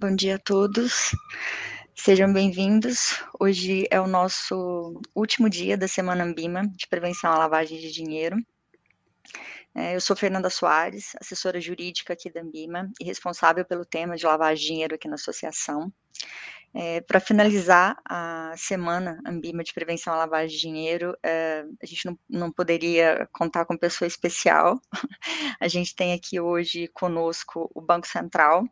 Bom dia a todos. Sejam bem-vindos. Hoje é o nosso último dia da Semana Ambima de Prevenção à Lavagem de Dinheiro. É, eu sou Fernanda Soares, assessora jurídica aqui da Ambima e responsável pelo tema de lavagem de dinheiro aqui na associação. É, Para finalizar a semana Ambima de Prevenção à Lavagem de Dinheiro, é, a gente não, não, poderia contar com pessoa especial. A gente tem aqui hoje conosco o Banco Central.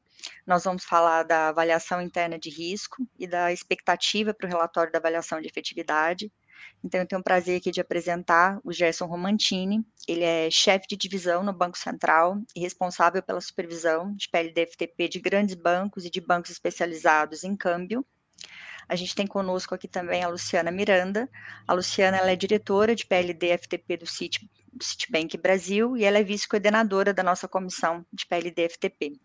Nós vamos falar da avaliação interna de risco e da expectativa para o relatório da avaliação de efetividade. Então, eu tenho o prazer aqui de apresentar o Gerson Romantini. Ele é chefe de divisão no Banco Central e responsável pela supervisão de PLD-FTP de grandes bancos e de bancos especializados em câmbio. A gente tem conosco aqui também a Luciana Miranda. A Luciana é diretora de PLD-FTP do Citi, Citibank Brasil e ela é vice-coordenadora da nossa comissão de PLD-FTP.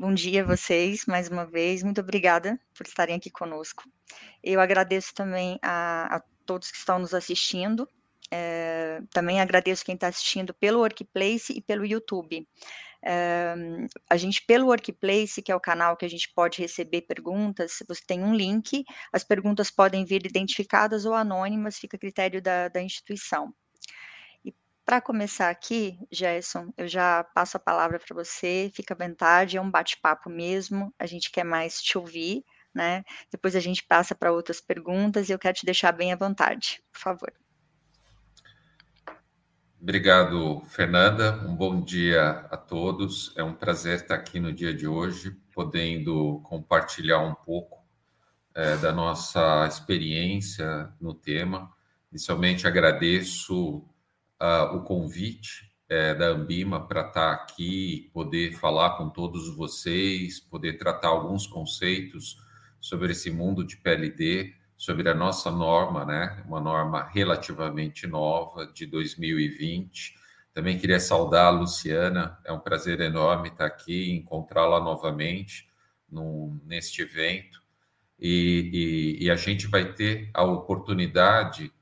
Bom dia a vocês, mais uma vez. Muito obrigada por estarem aqui conosco. Eu agradeço também a, a todos que estão nos assistindo. É, também agradeço quem está assistindo pelo Workplace e pelo YouTube. É, a gente, pelo Workplace, que é o canal que a gente pode receber perguntas, você tem um link, as perguntas podem vir identificadas ou anônimas, fica a critério da, da instituição. Para começar aqui, Gerson, eu já passo a palavra para você, fica à vontade, é um bate-papo mesmo, a gente quer mais te ouvir, né? Depois a gente passa para outras perguntas e eu quero te deixar bem à vontade, por favor. Obrigado, Fernanda. Um bom dia a todos. É um prazer estar aqui no dia de hoje, podendo compartilhar um pouco é, da nossa experiência no tema. Inicialmente, agradeço uh, o convite é, da Ambima para estar tá aqui, poder falar com todos vocês, poder tratar alguns conceitos sobre esse mundo de PLD, sobre a nossa norma, né? Uma norma relativamente nova de 2020. Também queria saudar a Luciana, é um prazer enorme estar aqui, encontrá-la novamente num, neste evento. E, e, e, a gente vai ter a oportunidade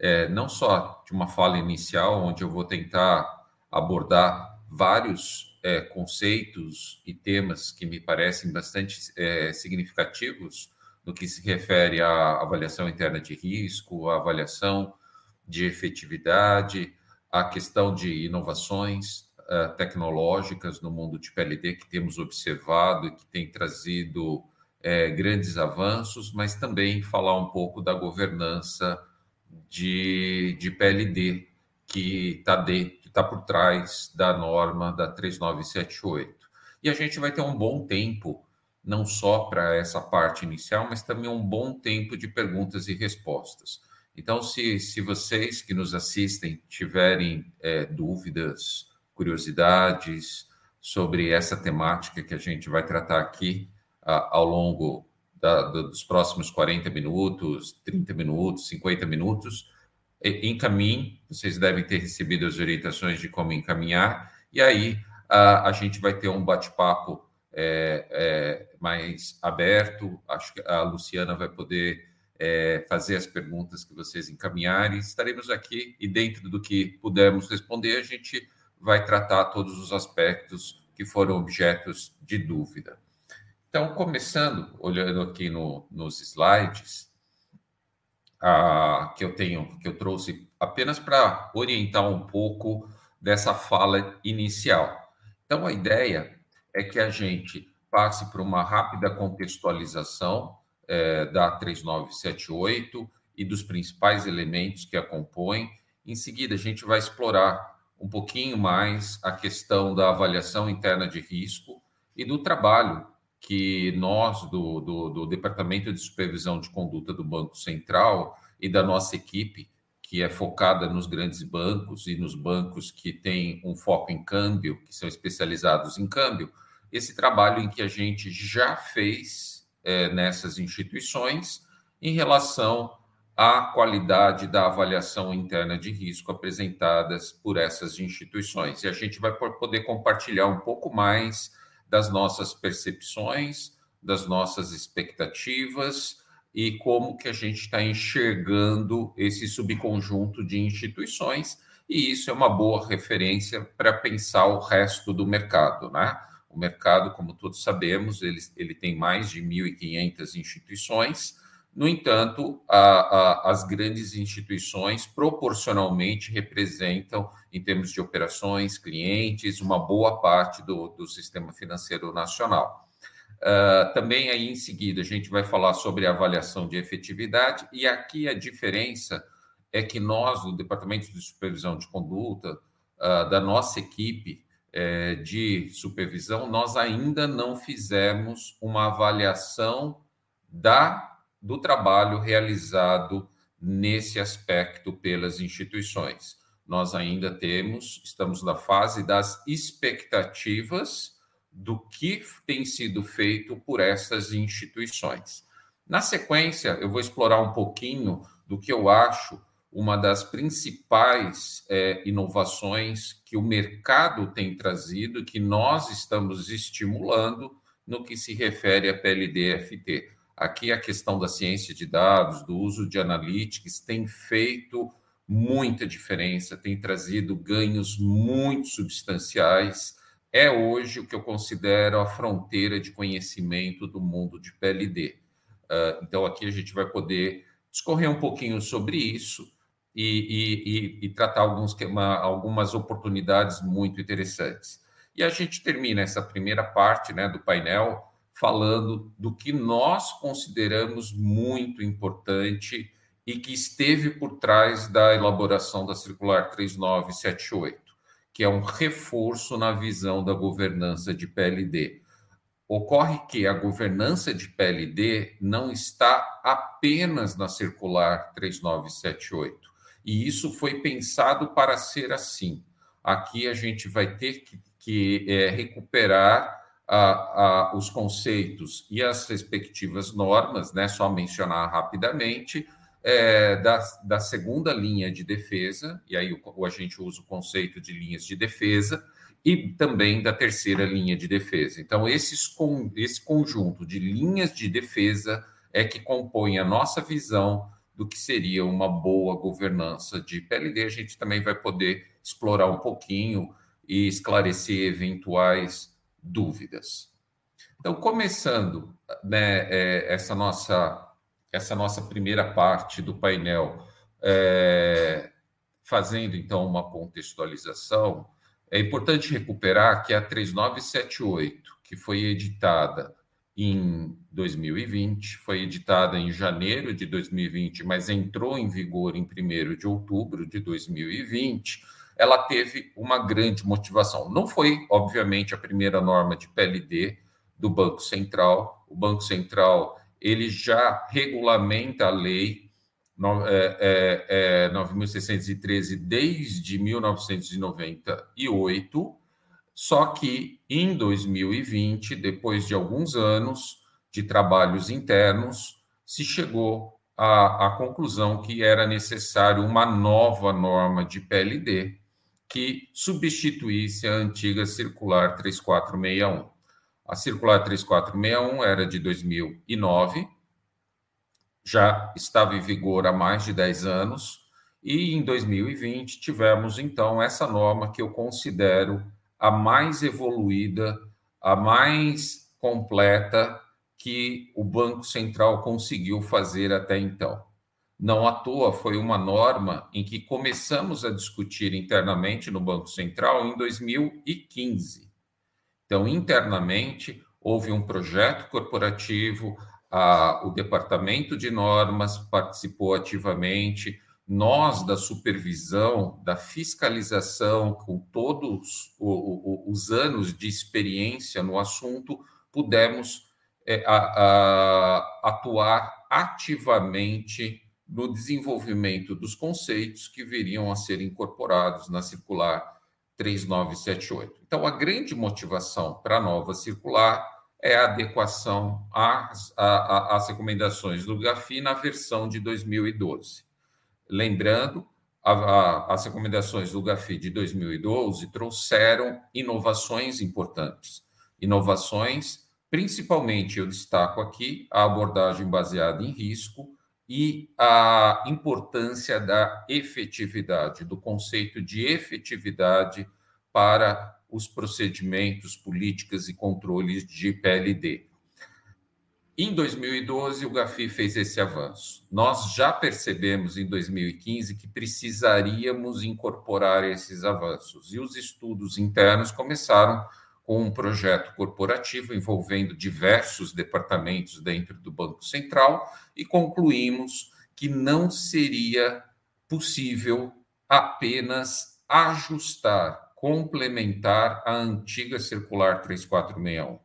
é, não só de uma fala inicial, onde eu vou tentar abordar vários é, conceitos e temas que me parecem bastante é, significativos no que se refere à avaliação interna de risco, à avaliação de efetividade, à questão de inovações uh, tecnológicas no mundo de PLD que temos observado e que tem trazido é, grandes avanços, mas também falar um pouco da governança de, de PLD que está tá por trás da norma da 3978. E a gente vai ter um bom tempo, não só para essa parte inicial, mas também um bom tempo de perguntas e respostas. Então, se, se vocês que nos assistem tiverem é, dúvidas, curiosidades sobre essa temática que a gente vai tratar aqui a, ao longo da, dos próximos 40 minutos, 30 minutos, 50 minutos, encaminhe, vocês devem ter recebido as orientações de como encaminhar, e aí a, a gente vai ter um bate-papo é, é, mais aberto, acho que a Luciana vai poder é, fazer as perguntas que vocês encaminharem, estaremos aqui e dentro do que pudermos responder, a gente vai tratar todos os aspectos que foram objetos de dúvida. Então, começando, olhando aqui no, nos slides, que eu tenho, que eu trouxe apenas para orientar um pouco dessa fala inicial. Então, a ideia é que a gente passe por uma rápida contextualização é, da 3978 e dos principais elementos que a compõem. Em seguida, a gente vai explorar um pouquinho mais a questão da avaliação interna de risco e do trabalho que nós, do, do, do, Departamento de Supervisão de Conduta do Banco Central e da nossa equipe, que é focada nos grandes bancos e nos bancos que têm um foco em câmbio, que são especializados em câmbio, esse trabalho em que a gente já fez é, nessas instituições em relação à qualidade da avaliação interna de risco apresentadas por essas instituições. E a gente vai poder compartilhar um pouco mais das nossas percepções, das nossas expectativas e como que a gente está enxergando esse subconjunto de instituições, e isso é uma boa referência para pensar o resto do mercado, né? O mercado, como todos sabemos, ele, ele tem mais de 1.500 instituições. No entanto, a, a, as grandes instituições proporcionalmente representam, em termos de operações, clientes, uma boa parte do, do sistema financeiro nacional. Uh, também aí em seguida a gente vai falar sobre avaliação de efetividade, e aqui a diferença é que nós, do Departamento de Supervisão de Conduta, uh, da nossa equipe uh, de supervisão, nós ainda não fizemos uma avaliação da do trabalho realizado nesse aspecto pelas instituições. Nós ainda temos, estamos na fase das expectativas do que tem sido feito por essas instituições. Na sequência, eu vou explorar um pouquinho do que eu acho uma das principais é, inovações que o mercado tem trazido, que nós estamos estimulando no que se refere a PLD-FT. Aqui a questão da ciência de dados, do uso de analytics, tem feito muita diferença, tem trazido ganhos muito substanciais. É hoje o que eu considero a fronteira de conhecimento do mundo de PLD. Uh, então, aqui a gente vai poder discorrer um pouquinho sobre isso e, e, e, e tratar alguns, uma, algumas oportunidades muito interessantes. E a gente termina essa primeira parte né, do painel falando do que nós consideramos muito importante e que esteve por trás da elaboração da Circular 3978, que é um reforço na visão da governança de PLD. Ocorre que a governança de PLD não está apenas na Circular 3978, e isso foi pensado para ser assim. Aqui a gente vai ter que, que é, recuperar os conceitos e as respectivas normas, né, só mencionar rapidamente, é, da, da segunda linha de defesa, e aí o, a gente usa o conceito de linhas de defesa, e também da terceira linha de defesa. Então, esses, com, esse conjunto de linhas de defesa é que compõe a nossa visão do que seria uma boa governança de PLD. A gente também vai poder explorar um pouquinho e esclarecer eventuais dúvidas. Então, começando né, é, essa, nossa, essa nossa primeira parte do painel, é, fazendo então uma contextualização, é importante recuperar que a 3978, que foi editada em 2020, foi editada em janeiro de 2020, mas entrou em vigor em 1 de outubro de 2020 ela teve uma grande motivação. Não foi, obviamente, a primeira norma de PLD do Banco Central. O Banco Central ele já regulamenta a lei é, é, é, 9.613 desde 1998, só que em 2020, depois de alguns anos de trabalhos internos, se chegou à, à conclusão que era necessário uma nova norma de PLD, que substituísse a antiga circular 3461. A circular 3461 era de 2009, já estava em vigor há mais de 10 anos, e em 2020 tivemos então essa norma que eu considero a mais evoluída, a mais completa que o Banco Central conseguiu fazer até então. Não à toa foi uma norma em que começamos a discutir internamente no Banco Central em 2015. Então, internamente, houve um projeto corporativo, a, o departamento de normas participou ativamente, nós da supervisão, da fiscalização, com todos os anos de experiência no assunto, pudemos é, a, a, atuar ativamente no desenvolvimento dos conceitos que viriam a ser incorporados na circular 3978. Então, a grande motivação para a nova circular é a adequação às, às recomendações do GAFI na versão de 2012. Lembrando, a, a, as recomendações do GAFI de 2012 trouxeram inovações importantes. Inovações, principalmente, eu destaco aqui a abordagem baseada em risco, e a importância da efetividade, do conceito de efetividade para os procedimentos, políticas e controles de PLD. Em 2012, o GAFI fez esse avanço. Nós já percebemos em 2015 que precisaríamos incorporar esses avanços, e os estudos internos começaram com um projeto corporativo envolvendo diversos departamentos dentro do Banco Central e concluímos que não seria possível apenas ajustar, complementar a antiga circular 3461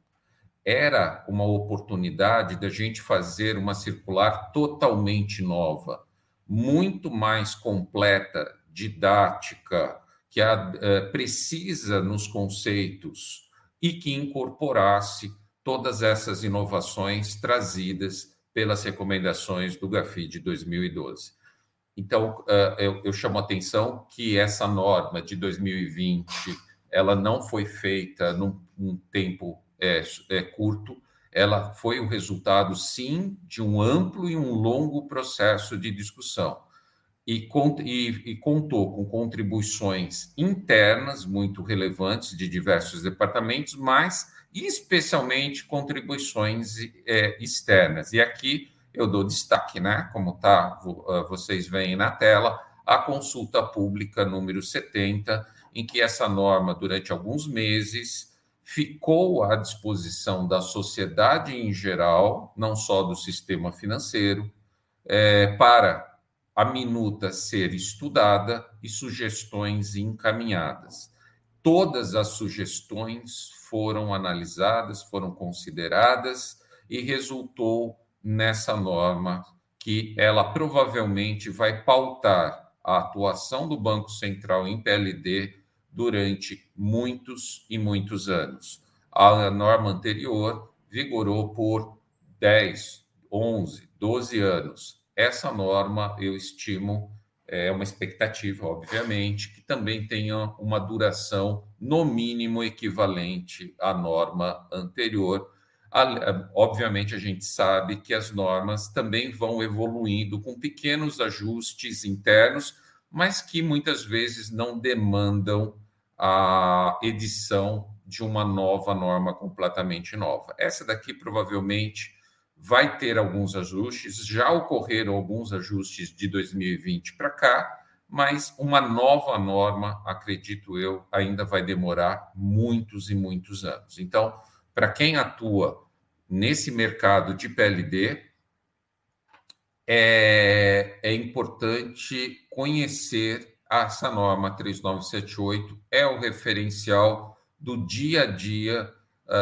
era uma oportunidade da gente fazer uma circular totalmente nova, muito mais completa, didática, que uh, precisa nos conceitos e que incorporasse todas essas inovações trazidas pelas recomendações do GAFI de 2012. Então, uh, eu, chamo a atenção que essa norma de 2020 ela não foi feita num, num tempo é, é curto, ela foi o resultado, sim, de um amplo e um longo processo de discussão. E, e, contou com contribuições internas muito relevantes de diversos departamentos, mas especialmente contribuições é, externas. E aqui eu dou destaque, né? Como tá, ah, vocês veem na tela, a consulta pública número 70, em que essa norma, durante alguns meses, ficou à disposição da sociedade em geral, não só do sistema financeiro, é, para a minuta ser estudada e sugestões encaminhadas. Todas as sugestões foram analisadas, foram consideradas e resultou nessa norma que ela provavelmente vai pautar a atuação do Banco Central em PLD durante muitos e muitos anos. A norma anterior vigorou por 10, 11, 12 anos. Essa norma, eu estimo, é uma expectativa, obviamente, que também tenha uma duração no mínimo equivalente à norma anterior. Obviamente, a gente sabe que as normas também vão evoluindo com pequenos ajustes internos, mas que muitas vezes não demandam a edição de uma nova norma completamente nova. Essa daqui provavelmente vai ter alguns ajustes, já ocorreram alguns ajustes de 2020 para cá, mas uma nova norma, acredito eu, ainda vai demorar muitos e muitos anos. Então, para quem atua nesse mercado de PLD, é, é importante conhecer essa norma 3978 é o referencial do dia a dia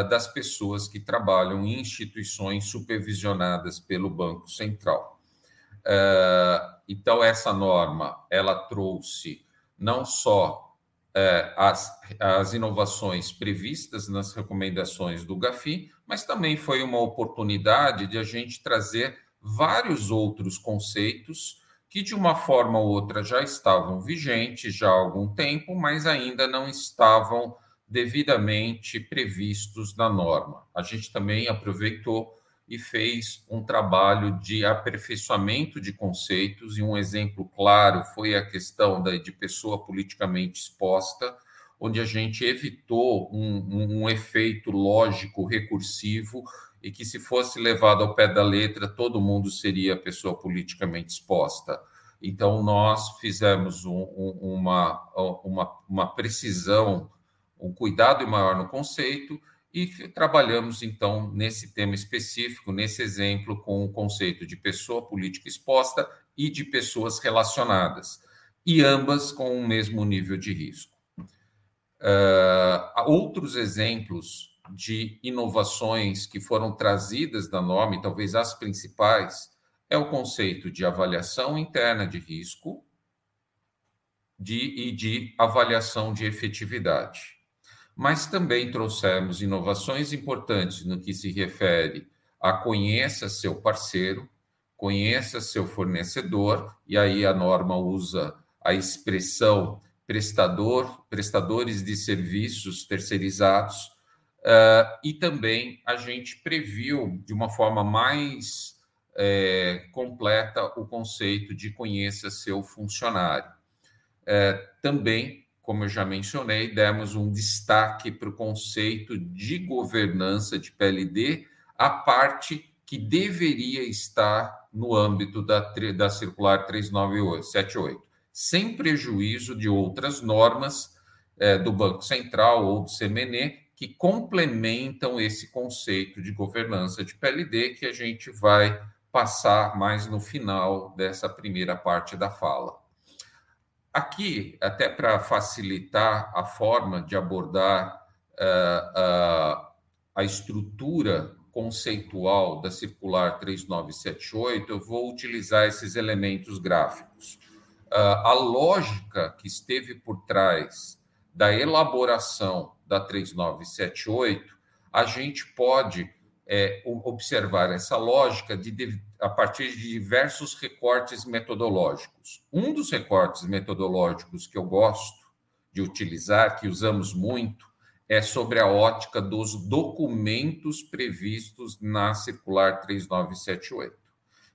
das pessoas que trabalham em instituições supervisionadas pelo Banco Central. Uh, então, essa norma ela trouxe não só uh, as, as inovações previstas nas recomendações do GAFI, mas também foi uma oportunidade de a gente trazer vários outros conceitos que de uma forma ou outra já estavam vigentes já há algum tempo, mas ainda não estavam devidamente previstos na norma. A gente também aproveitou e fez um trabalho de aperfeiçoamento de conceitos, e um exemplo claro foi a questão de pessoa politicamente exposta, onde a gente evitou um, um, um efeito lógico recursivo e que, se fosse levado ao pé da letra, todo mundo seria pessoa politicamente exposta. Então, nós fizemos um, uma, uma, uma precisão, um cuidado maior no conceito e trabalhamos, então, nesse tema específico, nesse exemplo, com o conceito de pessoa política exposta e de pessoas relacionadas, e ambas com o mesmo nível de risco. Uh, outros exemplos de inovações que foram trazidas da norma, e talvez as principais, é o conceito de avaliação interna de risco de, e de avaliação de efetividade. Mas também trouxemos inovações importantes no que se refere a conheça seu parceiro, conheça seu fornecedor, e aí a norma usa a expressão prestador, prestadores de serviços terceirizados, Uh, e também a gente previu de uma forma mais é, completa o conceito de conheça seu funcionário. É, também como eu já mencionei, demos um destaque para o conceito de governança de PLD, a parte que deveria estar no âmbito da, da circular 3978, sem prejuízo de outras normas é, do Banco Central ou do CMNE que complementam esse conceito de governança de PLD que a gente vai passar mais no final dessa primeira parte da fala. Aqui, até para facilitar a forma de abordar uh, uh, a estrutura conceitual da circular 3978, eu vou utilizar esses elementos gráficos. Uh, a lógica que esteve por trás da elaboração da 3978, a gente pode é, observar essa lógica de, de, a partir de diversos recortes metodológicos. Um dos recortes metodológicos que eu gosto de utilizar, que usamos muito, é sobre a ótica dos documentos previstos na circular 3978.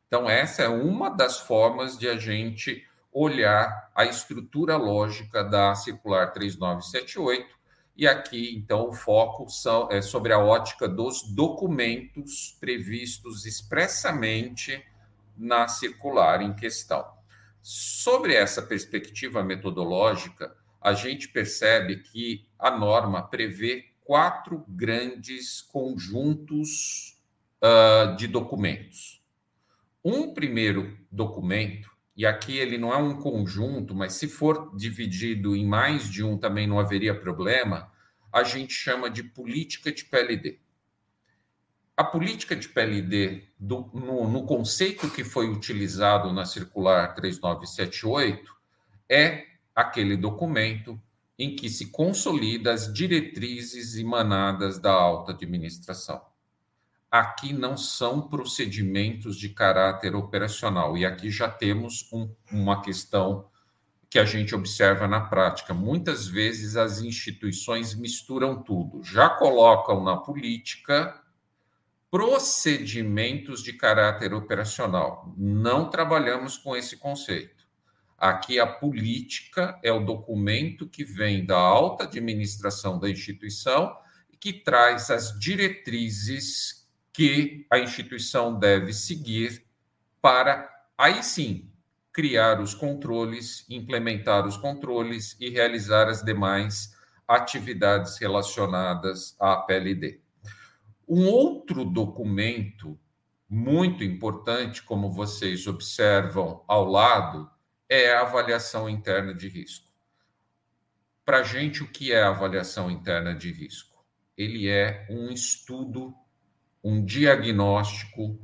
Então, essa é uma das formas de a gente olhar a estrutura lógica da circular 3978 e aqui, então, o foco são, é sobre a ótica dos documentos previstos expressamente na circular em questão. Sobre essa perspectiva metodológica, a gente percebe que a norma prevê quatro grandes conjuntos uh, de documentos. Um primeiro documento, e aqui ele não é um conjunto, mas se for dividido em mais de um também não haveria problema, a gente chama de política de PLD. A política de PLD, do, no, no conceito que foi utilizado na circular 3978, é aquele documento em que se consolida as diretrizes emanadas da alta administração. Aqui não são procedimentos de caráter operacional, e aqui já temos um, uma questão que a gente observa na prática. Muitas vezes as instituições misturam tudo, já colocam na política procedimentos de caráter operacional. Não trabalhamos com esse conceito. Aqui a política é o documento que vem da alta administração da instituição e que traz as diretrizes que a instituição deve seguir para, aí sim, criar os controles, implementar os controles e realizar as demais atividades relacionadas à PLD. Um outro documento muito importante, como vocês observam ao lado, é a avaliação interna de risco. Para a gente, o que é a avaliação interna de risco? Ele é um estudo um diagnóstico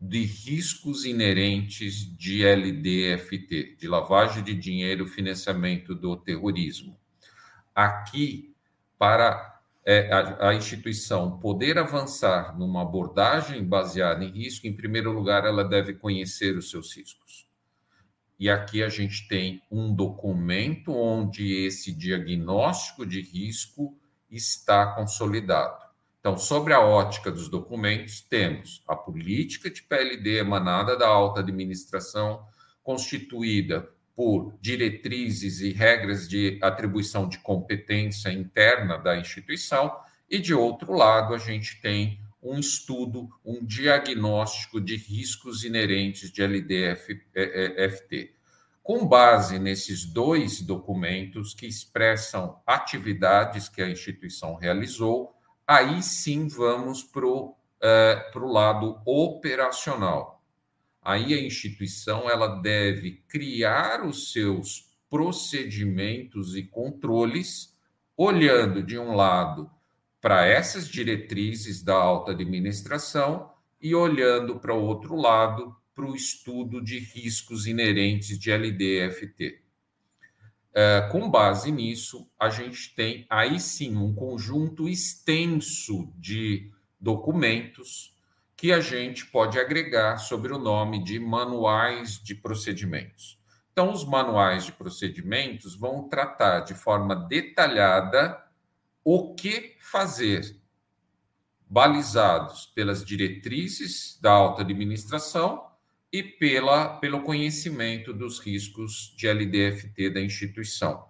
de riscos inerentes de LDFT, de lavagem de dinheiro, financiamento do terrorismo. Aqui, para é, a, a, instituição poder avançar numa abordagem baseada em risco, em primeiro lugar, ela deve conhecer os seus riscos. E aqui a gente tem um documento onde esse diagnóstico de risco está consolidado. Então, sobre a ótica dos documentos, temos a política de PLD emanada da alta administração, constituída por diretrizes e regras de atribuição de competência interna da instituição, e de outro lado, a gente tem um estudo, um diagnóstico de riscos inerentes de LDFT. Com base nesses dois documentos que expressam atividades que a instituição realizou, aí sim vamos para o é, lado operacional. Aí a instituição ela deve criar os seus procedimentos e controles, olhando de um lado para essas diretrizes da alta administração e olhando para o outro lado para o estudo de riscos inerentes de LDFT. É, com base nisso, a gente tem aí sim um conjunto extenso de documentos que a gente pode agregar sobre o nome de manuais de procedimentos. Então, os manuais de procedimentos vão tratar de forma detalhada o que fazer, balizados pelas diretrizes da alta administração e pela, pelo conhecimento dos riscos de LDFT da instituição.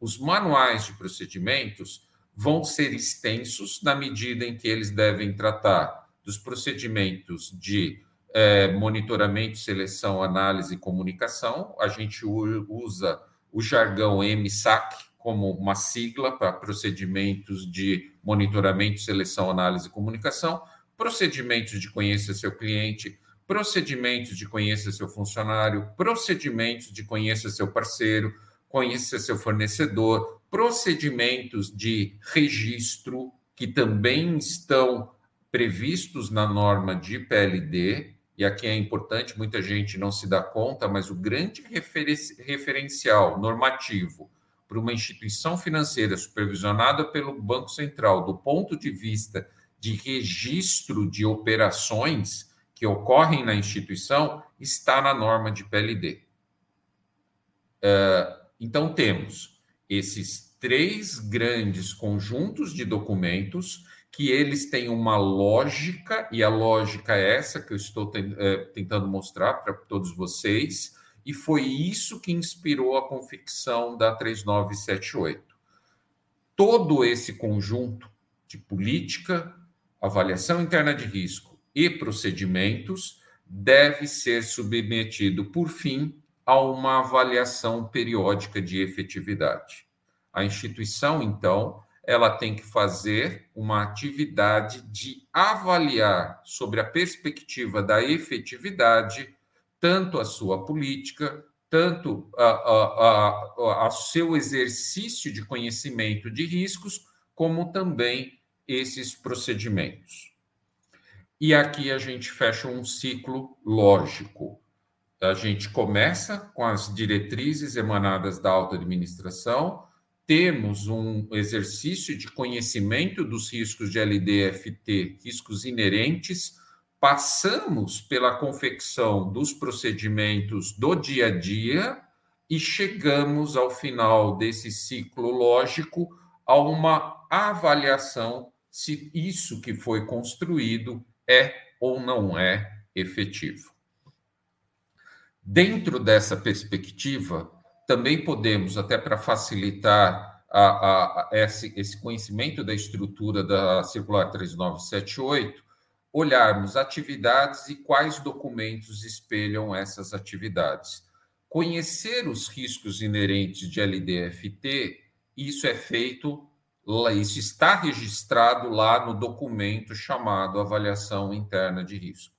os manuais de procedimentos vão ser extensos na medida em que eles devem tratar dos procedimentos de é, monitoramento, seleção, análise e comunicação. A gente usa o jargão MSAC como uma sigla para procedimentos de monitoramento, seleção, análise e comunicação, procedimentos de conhecer seu cliente, procedimentos de conhecer seu funcionário, procedimentos de conhecer seu parceiro, conhecer seu fornecedor, procedimentos de registro que também estão previstos na norma de PLD, e aqui é importante, muita gente não se dá conta, mas o grande referencial normativo para uma instituição financeira supervisionada pelo Banco Central, do ponto de vista de registro de operações que ocorrem na instituição, está na norma de PLD. É, então, temos esses três grandes conjuntos de documentos que eles têm uma lógica, e a lógica é essa que eu estou é, tentando mostrar para todos vocês, e foi isso que inspirou a confecção da 3978. Todo esse conjunto de política, avaliação interna de risco e procedimentos deve ser submetido, por fim, a uma avaliação periódica de efetividade. A instituição, então, ela tem que fazer uma atividade de avaliar sobre a perspectiva da efetividade tanto a sua política, tanto a, seu exercício de conhecimento de riscos, como também esses procedimentos. E aqui a gente fecha um ciclo lógico. A gente começa com as diretrizes emanadas da alta administração, temos um exercício de conhecimento dos riscos de LDFT, riscos inerentes, passamos pela confecção dos procedimentos do dia a dia e chegamos ao final desse ciclo lógico a uma avaliação se isso que foi construído é ou não é efetivo. Dentro dessa perspectiva, também podemos, até para facilitar a, a, a esse, esse conhecimento da estrutura da circular 3978, olharmos atividades e quais documentos espelham essas atividades. Conhecer os riscos inerentes de LDFT, isso é feito, isso está registrado lá no documento chamado Avaliação Interna de Risco.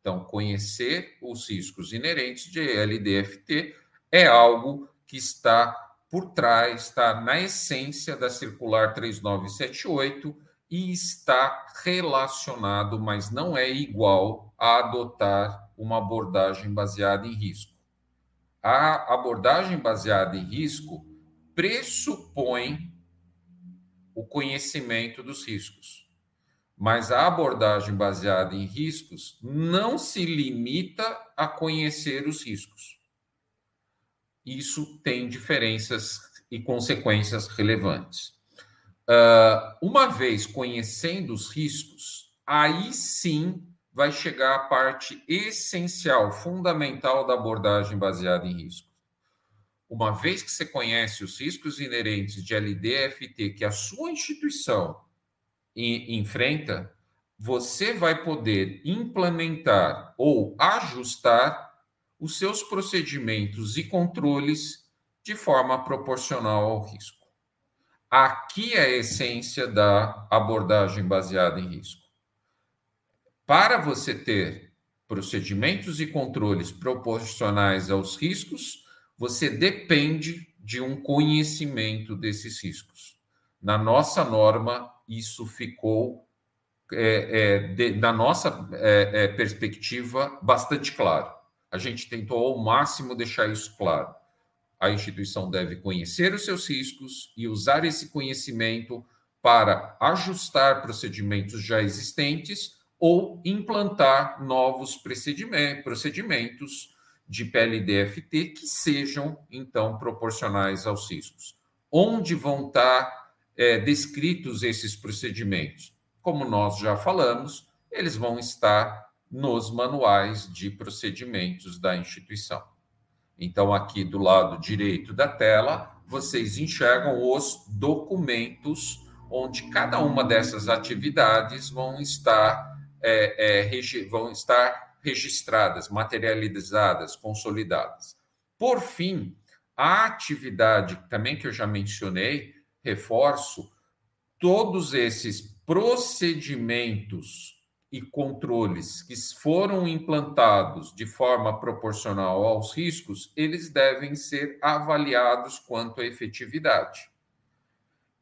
Então, conhecer os riscos inerentes de LDFT é algo que está por trás, está na essência da circular 3978 e está relacionado, mas não é igual a adotar uma abordagem baseada em risco. A abordagem baseada em risco pressupõe o conhecimento dos riscos. Mas a abordagem baseada em riscos não se limita a conhecer os riscos. Isso tem diferenças e consequências relevantes. Uh, uma vez conhecendo os riscos, aí sim vai chegar a parte essencial, fundamental da abordagem baseada em riscos. Uma vez que você conhece os riscos inerentes de LDFT que a sua instituição enfrenta, você vai poder implementar ou ajustar os seus procedimentos e controles de forma proporcional ao risco. Aqui é a essência da abordagem baseada em risco. Para você ter procedimentos e controles proporcionais aos riscos, você depende de um conhecimento desses riscos. Na nossa norma, isso ficou, é, é, de, na nossa é, é perspectiva, bastante claro. A gente tentou ao máximo deixar isso claro a instituição deve conhecer os seus riscos e usar esse conhecimento para ajustar procedimentos já existentes ou implantar novos procedimentos de PLDFT que sejam, então, proporcionais aos riscos. Onde vão estar é, descritos esses procedimentos? Como nós já falamos, eles vão estar nos manuais de procedimentos da instituição. Então, aqui do lado direito da tela, vocês enxergam os documentos onde cada uma dessas atividades vão estar, é, é, vão estar registradas, materializadas, consolidadas. Por fim, a atividade também que eu já mencionei, reforço, todos esses procedimentos e controles que foram implantados de forma proporcional aos riscos, eles devem ser avaliados quanto à efetividade.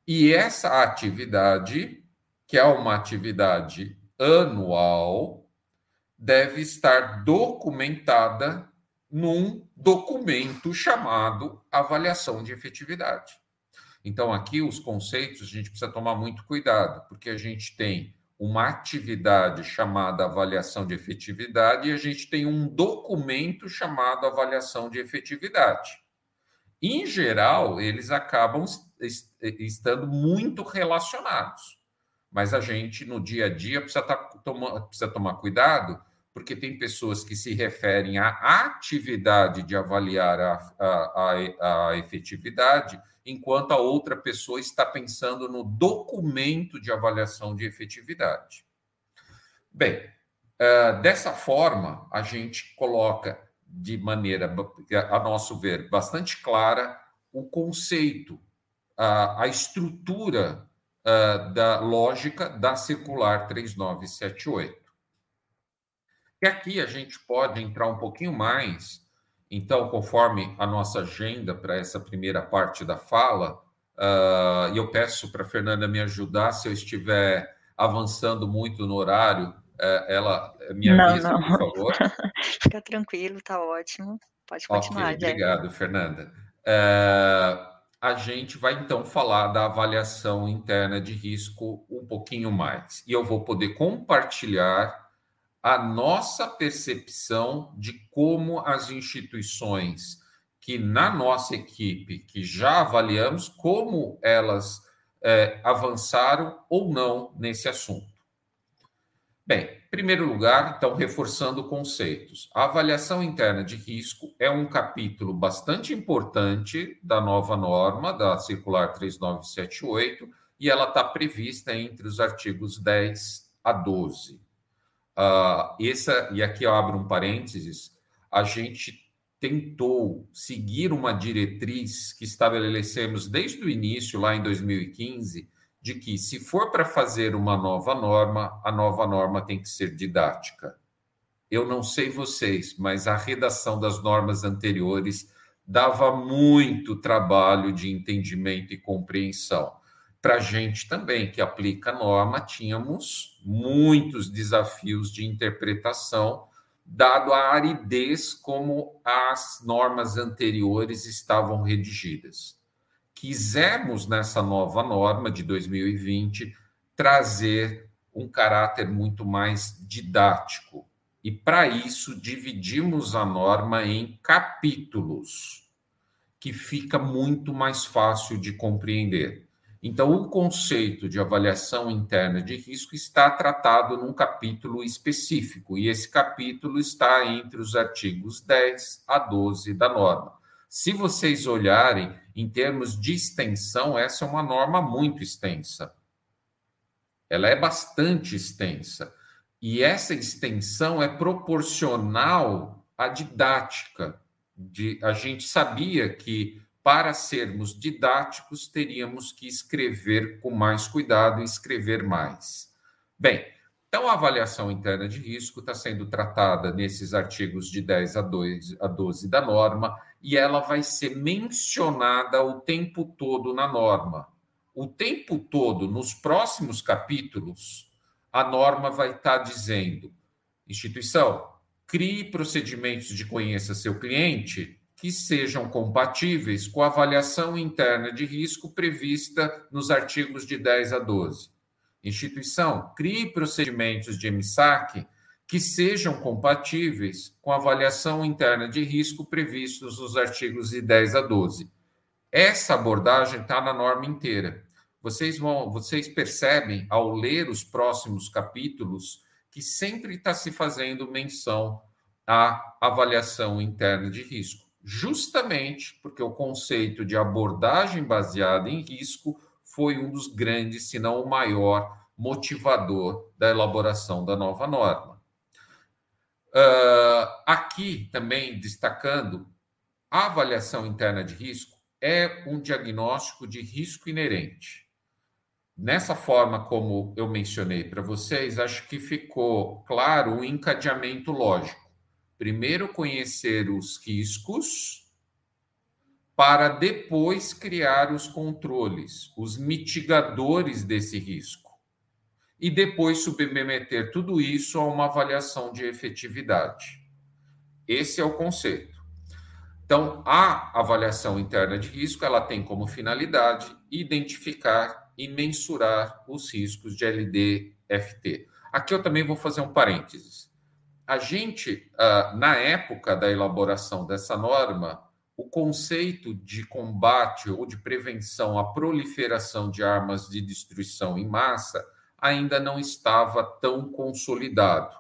E essa atividade, que é uma atividade anual, deve estar documentada num documento chamado avaliação de efetividade. Então, aqui os conceitos a gente precisa tomar muito cuidado, porque a gente tem uma atividade chamada avaliação de efetividade e a gente tem um documento chamado avaliação de efetividade. Em geral, eles acabam estando muito relacionados, mas a gente no dia a dia precisa, tá, toma, precisa tomar cuidado, porque tem pessoas que se referem à atividade de avaliar a, a, a, efetividade enquanto a outra pessoa está pensando no documento de avaliação de efetividade. Bem, uh, dessa forma, a gente coloca de maneira, a nosso ver, bastante clara o conceito, a, estrutura uh, da lógica da circular 3978. E aqui a gente pode entrar um pouquinho mais então, conforme a nossa agenda para essa primeira parte da fala, uh, e eu peço para a Fernanda me ajudar se eu estiver avançando muito no horário, uh, ela me avisa, não, não. por favor. Fica tranquilo, está ótimo. Pode continuar, okay, Obrigado, Fernanda. Uh, a gente vai então falar da avaliação interna de risco um pouquinho mais. E eu vou poder compartilhar a nossa percepção de como as instituições que na nossa equipe, que já avaliamos, como elas é, avançaram ou não nesse assunto. Bem, em primeiro lugar, então, reforçando conceitos. A avaliação interna de risco é um capítulo bastante importante da nova norma, da Circular 3978, e ela está prevista entre os artigos 10 a 12. Uh, essa, e aqui eu abro um parênteses, a gente tentou seguir uma diretriz que estabelecemos desde o início, lá em 2015, de que se for para fazer uma nova norma, a nova norma tem que ser didática. Eu não sei vocês, mas a redação das normas anteriores dava muito trabalho de entendimento e compreensão para a gente também, que aplica a norma, tínhamos muitos desafios de interpretação, dado a aridez como as normas anteriores estavam redigidas. Quisemos, nessa nova norma de 2020, trazer um caráter muito mais didático. E, para isso, dividimos a norma em capítulos, que fica muito mais fácil de compreender. Então, o conceito de avaliação interna de risco está tratado num capítulo específico, e esse capítulo está entre os artigos 10 a 12 da norma. Se vocês olharem em termos de extensão, essa é uma norma muito extensa. Ela é bastante extensa. E essa extensão é proporcional à didática. De, a gente sabia que para sermos didáticos, teríamos que escrever com mais cuidado e escrever mais. Bem, então a avaliação interna de risco está sendo tratada nesses artigos de 10 a, 2, a 12 da norma e ela vai ser mencionada o tempo todo na norma. O tempo todo, nos próximos capítulos, a norma vai estar dizendo: instituição, crie procedimentos de conheça seu cliente que sejam compatíveis com a avaliação interna de risco prevista nos artigos de 10 a 12. Instituição, crie procedimentos de MSAC que sejam compatíveis com a avaliação interna de risco previstos nos artigos de 10 a 12. Essa abordagem está na norma inteira. Vocês vão, vocês percebem ao ler os próximos capítulos que sempre está se fazendo menção à avaliação interna de risco justamente porque o conceito de abordagem baseada em risco foi um dos grandes, se não o maior, motivador da elaboração da nova norma. Uh, aqui também destacando, a avaliação interna de risco é um diagnóstico de risco inerente. Nessa forma como eu mencionei para vocês, acho que ficou claro o encadeamento lógico. Primeiro conhecer os riscos para depois criar os controles, os mitigadores desse risco. E depois submeter tudo isso a uma avaliação de efetividade. Esse é o conceito. Então, a avaliação interna de risco, ela tem como finalidade identificar e mensurar os riscos de LD-FT. Aqui eu também vou fazer um parênteses. A gente, ah, na época da elaboração dessa norma, o conceito de combate ou de prevenção à proliferação de armas de destruição em massa ainda não estava tão consolidado.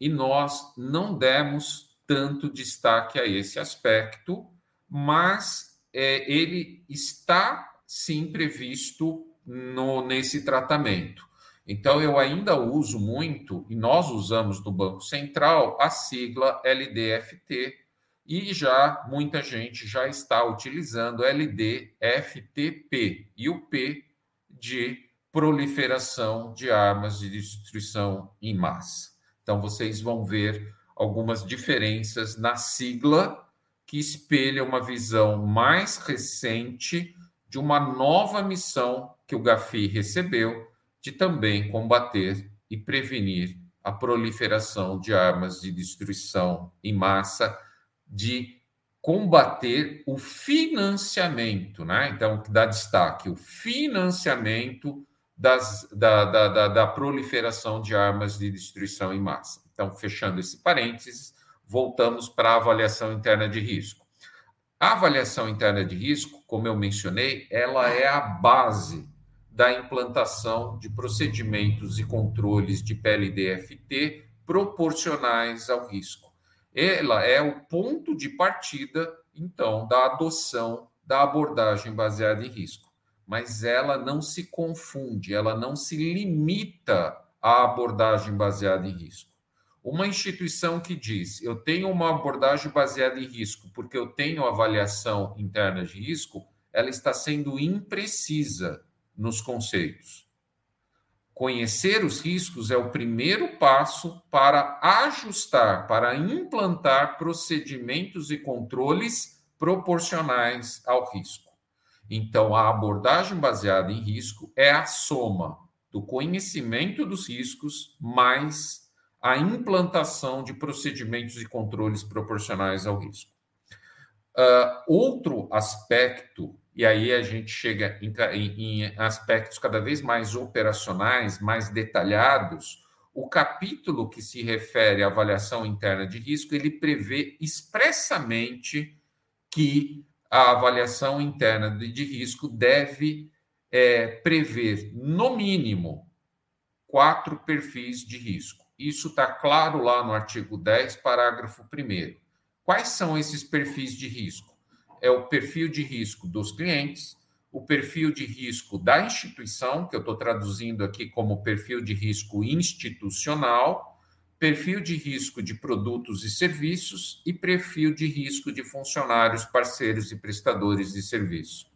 E nós não demos tanto destaque a esse aspecto, mas é, ele está sim previsto no, nesse tratamento. Então, eu ainda uso muito, e nós usamos no Banco Central, a sigla LDFT, e já muita gente já está utilizando LDFTP e o P de proliferação de armas de destruição em massa. Então vocês vão ver algumas diferenças na sigla que espelha uma visão mais recente de uma nova missão que o GAFI recebeu de também combater e prevenir a proliferação de armas de destruição em massa de combater o financiamento, né? Então, que dá destaque, o financiamento das, da, da, da, da proliferação de armas de destruição em massa. Então, fechando esse parênteses, voltamos para a avaliação interna de risco. A avaliação interna de risco, como eu mencionei, ela é a base da implantação de procedimentos e controles de PLDFT proporcionais ao risco ela é o ponto de partida, então, da adoção da abordagem baseada em risco. Mas ela não se confunde, ela não se limita à abordagem baseada em risco. Uma instituição que diz eu tenho uma abordagem baseada em risco porque eu tenho avaliação interna de risco, ela está sendo imprecisa nos conceitos. Conhecer os riscos é o primeiro passo para ajustar, para implantar procedimentos e controles proporcionais ao risco. Então, a abordagem baseada em risco é a soma do conhecimento dos riscos mais a implantação de procedimentos e controles proporcionais ao risco. Uh, outro aspecto e aí a gente chega em, em, em aspectos cada vez mais operacionais, mais detalhados. O capítulo que se refere à avaliação interna de risco, ele prevê expressamente que a avaliação interna de, de risco deve é, prever, no mínimo, quatro perfis de risco. Isso está claro lá no artigo 10, parágrafo 1. Quais são esses perfis de risco? É o perfil de risco dos clientes, o perfil de risco da instituição, que eu estou traduzindo aqui como perfil de risco institucional, perfil de risco de produtos e serviços e perfil de risco de funcionários, parceiros e prestadores de serviço.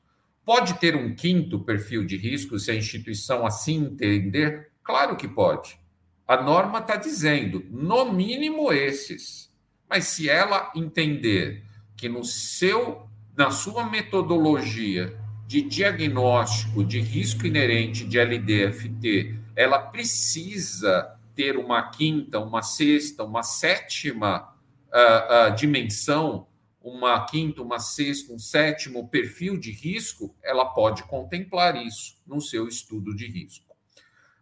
Pode ter um quinto perfil de risco se a instituição assim entender? Claro que pode. A norma está dizendo, no mínimo esses. Mas se ela entender que no seu na sua metodologia de diagnóstico de risco inerente de LDFT, ela precisa ter uma quinta, uma sexta, uma sétima uh, uh, dimensão, uma quinta, uma sexta, um sétimo perfil de risco, ela pode contemplar isso no seu estudo de risco.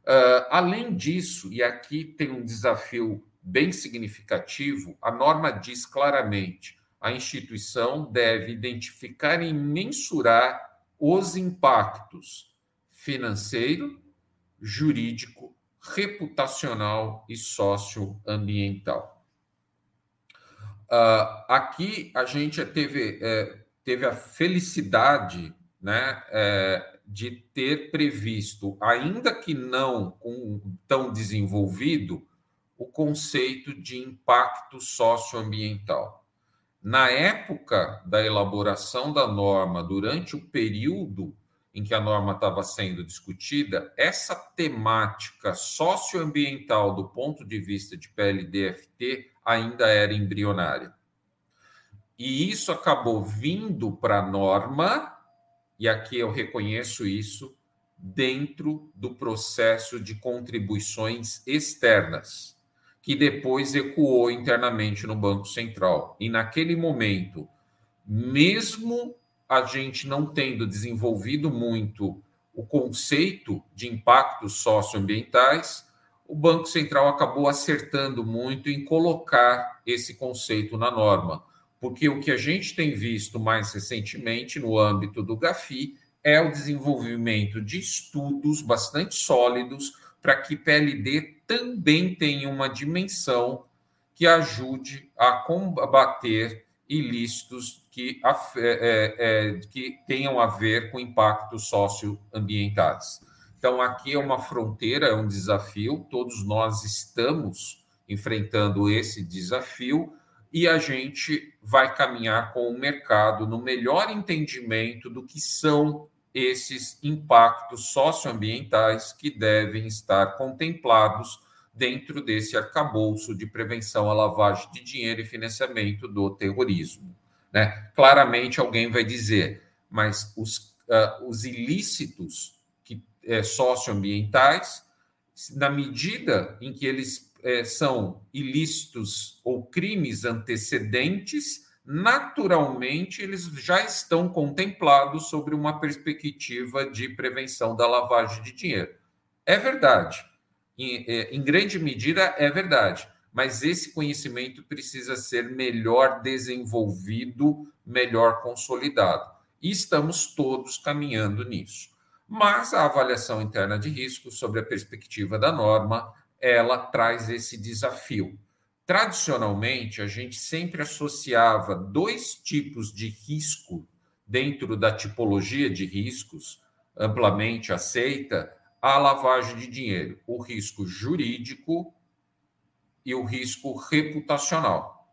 Uh, além disso, e aqui tem um desafio bem significativo, a norma diz claramente a instituição deve identificar e mensurar os impactos financeiro, jurídico, reputacional e socioambiental. uh, aqui a gente teve, é, teve a felicidade né, é, de ter previsto, ainda que não com, tão desenvolvido, o conceito de impacto socioambiental. Na época da elaboração da norma, durante o período em que a norma estava sendo discutida, essa temática socioambiental do ponto de vista de PLDFT ainda era embrionária. E isso acabou vindo para a norma, e aqui eu reconheço isso, dentro do processo de contribuições externas que depois ecoou internamente no Banco Central. E naquele momento, mesmo a gente não tendo desenvolvido muito o conceito de impactos socioambientais, o Banco Central acabou acertando muito em colocar esse conceito na norma, porque o que a gente tem visto mais recentemente no âmbito do GAFI é o desenvolvimento de estudos bastante sólidos para que PLD também tenha uma dimensão que ajude a combater ilícitos que, é, é, é, que tenham a ver com impactos socioambientais. Então, aqui é uma fronteira, é um desafio, todos nós estamos enfrentando esse desafio e a gente vai caminhar com o mercado no melhor entendimento do que são esses impactos socioambientais que devem estar contemplados dentro desse arcabouço de prevenção à lavagem de dinheiro e financiamento do terrorismo. Né? Claramente alguém vai dizer, mas os, uh, os ilícitos que, é, socioambientais, na medida em que eles é, são ilícitos ou crimes antecedentes, naturalmente eles já estão contemplados sobre uma perspectiva de prevenção da lavagem de dinheiro. É verdade, em, é, em grande medida é verdade, mas esse conhecimento precisa ser melhor desenvolvido, melhor consolidado. E estamos todos caminhando nisso. Mas a avaliação interna de risco sobre a perspectiva da norma, ela traz esse desafio Tradicionalmente, a gente sempre associava dois tipos de risco dentro da tipologia de riscos amplamente aceita à lavagem de dinheiro: o risco jurídico e o risco reputacional.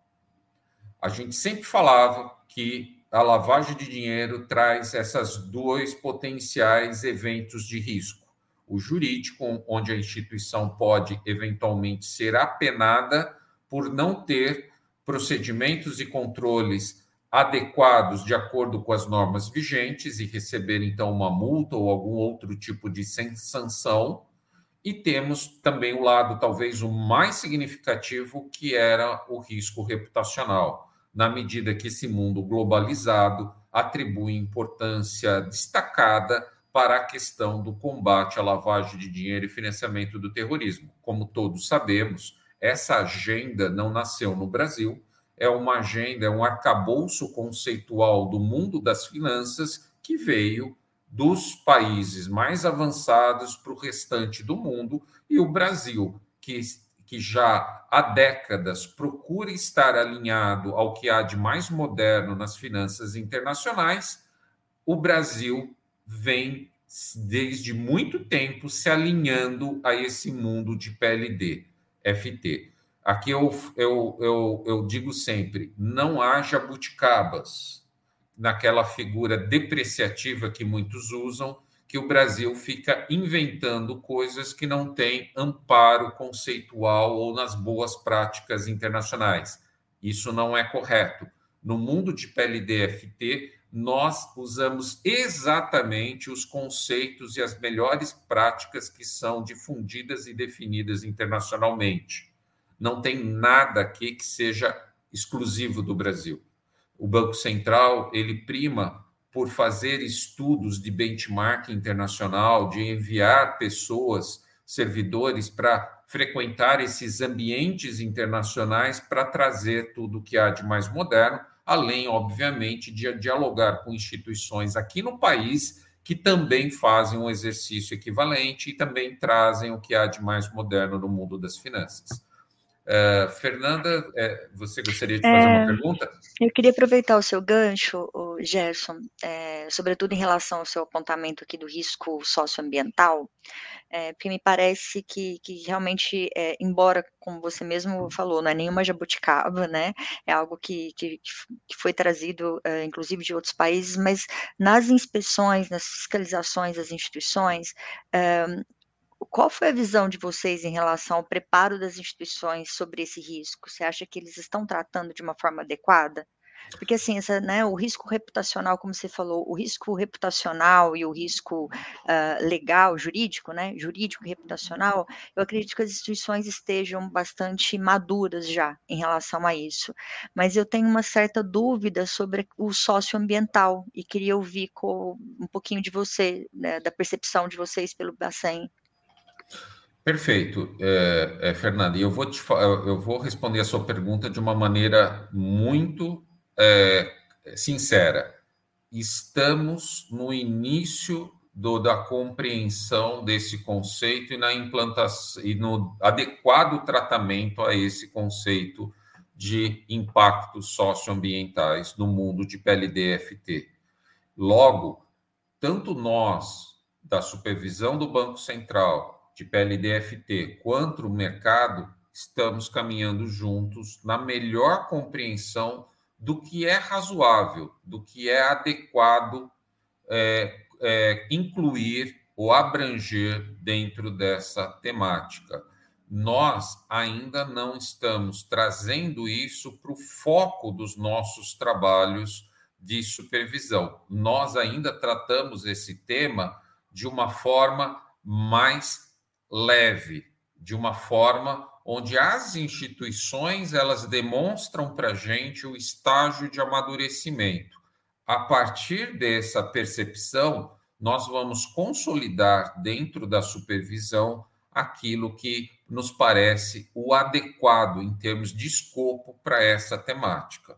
A gente sempre falava que a lavagem de dinheiro traz esses dois potenciais eventos de risco. O jurídico, onde a instituição pode eventualmente ser apenada por não ter procedimentos e controles adequados de acordo com as normas vigentes e receber então uma multa ou algum outro tipo de sanção. E temos também o lado talvez o mais significativo, que era o risco reputacional, na medida que esse mundo globalizado atribui importância destacada para a questão do combate à lavagem de dinheiro e financiamento do terrorismo. Como todos sabemos, essa agenda não nasceu no Brasil, é uma agenda, é um arcabouço conceitual do mundo das finanças que veio dos países mais avançados para o restante do mundo e o Brasil, que, que já há décadas procura estar alinhado ao que há de mais moderno nas finanças internacionais, o Brasil vem desde muito tempo se alinhando a esse mundo de PLD. FT. Aqui eu, eu, eu, eu digo sempre: não há jabuticabas naquela figura depreciativa que muitos usam, que o Brasil fica inventando coisas que não têm amparo conceitual ou nas boas práticas internacionais. Isso não é correto. No mundo de PLDFT, nós usamos exatamente os conceitos e as melhores práticas que são difundidas e definidas internacionalmente. Não tem nada aqui que seja exclusivo do Brasil. O Banco Central, ele prima por fazer estudos de benchmark internacional, de enviar pessoas, servidores para frequentar esses ambientes internacionais para trazer tudo o que há de mais moderno além, obviamente, de dialogar com instituições aqui no país que também fazem um exercício equivalente e também trazem o que há de mais moderno no mundo das finanças. Uh, Fernanda, é, você gostaria de fazer é, uma pergunta? Eu queria aproveitar o seu gancho, o Gerson, é, sobretudo em relação ao seu apontamento aqui do risco socioambiental, é, porque me parece que, que realmente, é, embora, como você mesmo falou, não é nenhuma jabuticaba, né? É algo que, que, que foi trazido, é, inclusive, de outros países, mas nas inspeções, nas fiscalizações das instituições, qual foi a visão de vocês em relação ao preparo das instituições sobre esse risco? Você acha que eles estão tratando de uma forma adequada? Porque assim, essa, né, o risco reputacional, como você falou, o risco reputacional e o risco uh, legal, jurídico, né, jurídico e reputacional, eu acredito que as instituições estejam bastante maduras já em relação a isso. Mas eu tenho uma certa dúvida sobre o socioambiental e queria ouvir com, um pouquinho de você, né, da percepção de vocês pelo Bacen. Perfeito, é, é, Fernanda. E eu vou, te, eu vou responder a sua pergunta de uma maneira muito é, sincera. Estamos no início do, da compreensão desse conceito e na implantação e no adequado tratamento a esse conceito de impactos socioambientais no mundo de PLDFT. Logo, tanto nós da supervisão do Banco Central de PLDFT quanto o mercado, estamos caminhando juntos na melhor compreensão do que é razoável, do que é adequado é, é, incluir ou abranger dentro dessa temática. Nós ainda não estamos trazendo isso para o foco dos nossos trabalhos de supervisão. Nós ainda tratamos esse tema de uma forma mais leve, de uma forma onde as instituições elas demonstram para a gente o estágio de amadurecimento. A partir dessa percepção, nós vamos consolidar dentro da supervisão aquilo que nos parece o adequado em termos de escopo para essa temática.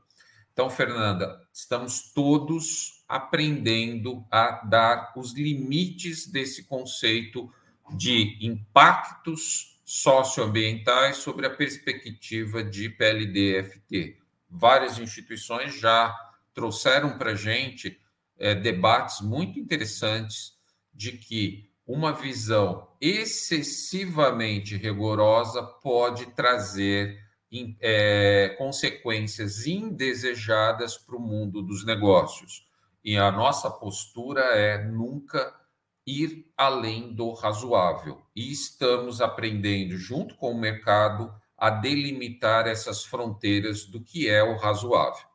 Então, Fernanda, estamos todos aprendendo a dar os limites desse conceito de impactos socioambientais sobre a perspectiva de PLD-FT. Várias instituições já trouxeram para a gente é, debates muito interessantes de que uma visão excessivamente rigorosa pode trazer é, consequências indesejadas para o mundo dos negócios. E a nossa postura é nunca ir além do razoável. E estamos aprendendo, junto com o mercado, a delimitar essas fronteiras do que é o razoável.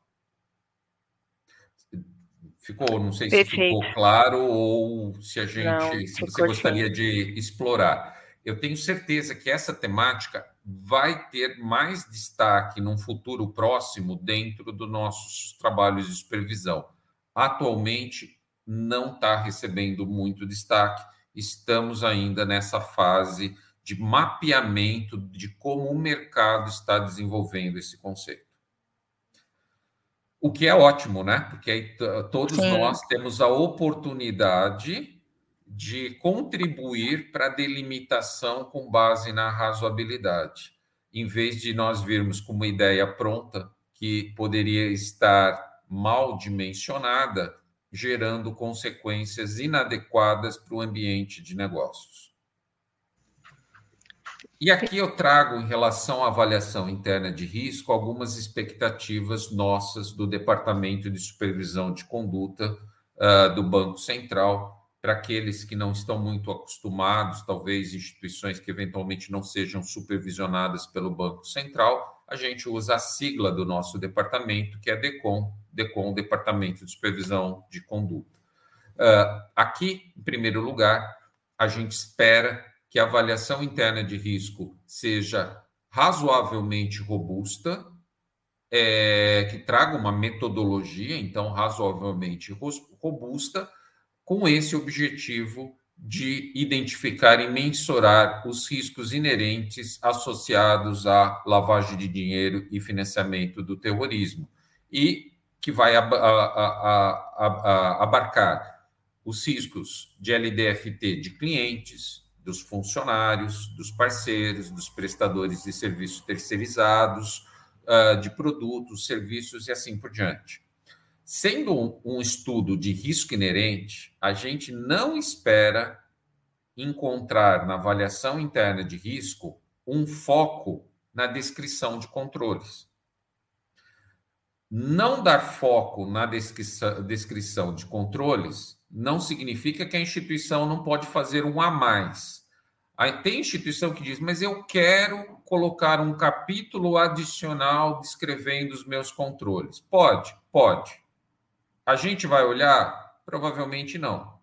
Ficou, não sei Perfeito. se ficou claro ou se a gente, não, se você gostaria de explorar. Eu tenho certeza que essa temática vai ter mais destaque num futuro próximo dentro dos nossos trabalhos de supervisão. Atualmente, não está recebendo muito destaque. Estamos ainda nessa fase de mapeamento de como o mercado está desenvolvendo esse conceito. O que é ótimo, né? Porque aí todos Sim. nós temos a oportunidade de contribuir para a delimitação com base na razoabilidade, em vez de nós virmos com uma ideia pronta que poderia estar mal dimensionada gerando consequências inadequadas para o ambiente de negócios. E aqui eu trago, em relação à avaliação interna de risco, algumas expectativas nossas do Departamento de Supervisão de Conduta uh, do Banco Central, para aqueles que não estão muito acostumados, talvez instituições que eventualmente não sejam supervisionadas pelo Banco Central, a gente usa a sigla do nosso departamento, que é DECOM, DECOM, Departamento de Supervisão de Conduta. Uh, aqui, em primeiro lugar, a gente espera que a avaliação interna de risco seja razoavelmente robusta, é, que traga uma metodologia, então, razoavelmente robusta, com esse objetivo de identificar e mensurar os riscos inerentes associados à lavagem de dinheiro e financiamento do terrorismo. E que vai abarcar os riscos de LDFT de clientes, dos funcionários, dos parceiros, dos prestadores de serviços terceirizados, uh, de produtos, serviços e assim por diante. Sendo um, estudo de risco inerente, a gente não espera encontrar na avaliação interna de risco um foco na descrição de controles. Não dar foco na descrição, descrição de controles não significa que a instituição não pode fazer um a mais. Aí tem instituição que diz, mas eu quero colocar um capítulo adicional descrevendo os meus controles. Pode, pode. A gente vai olhar? Provavelmente não.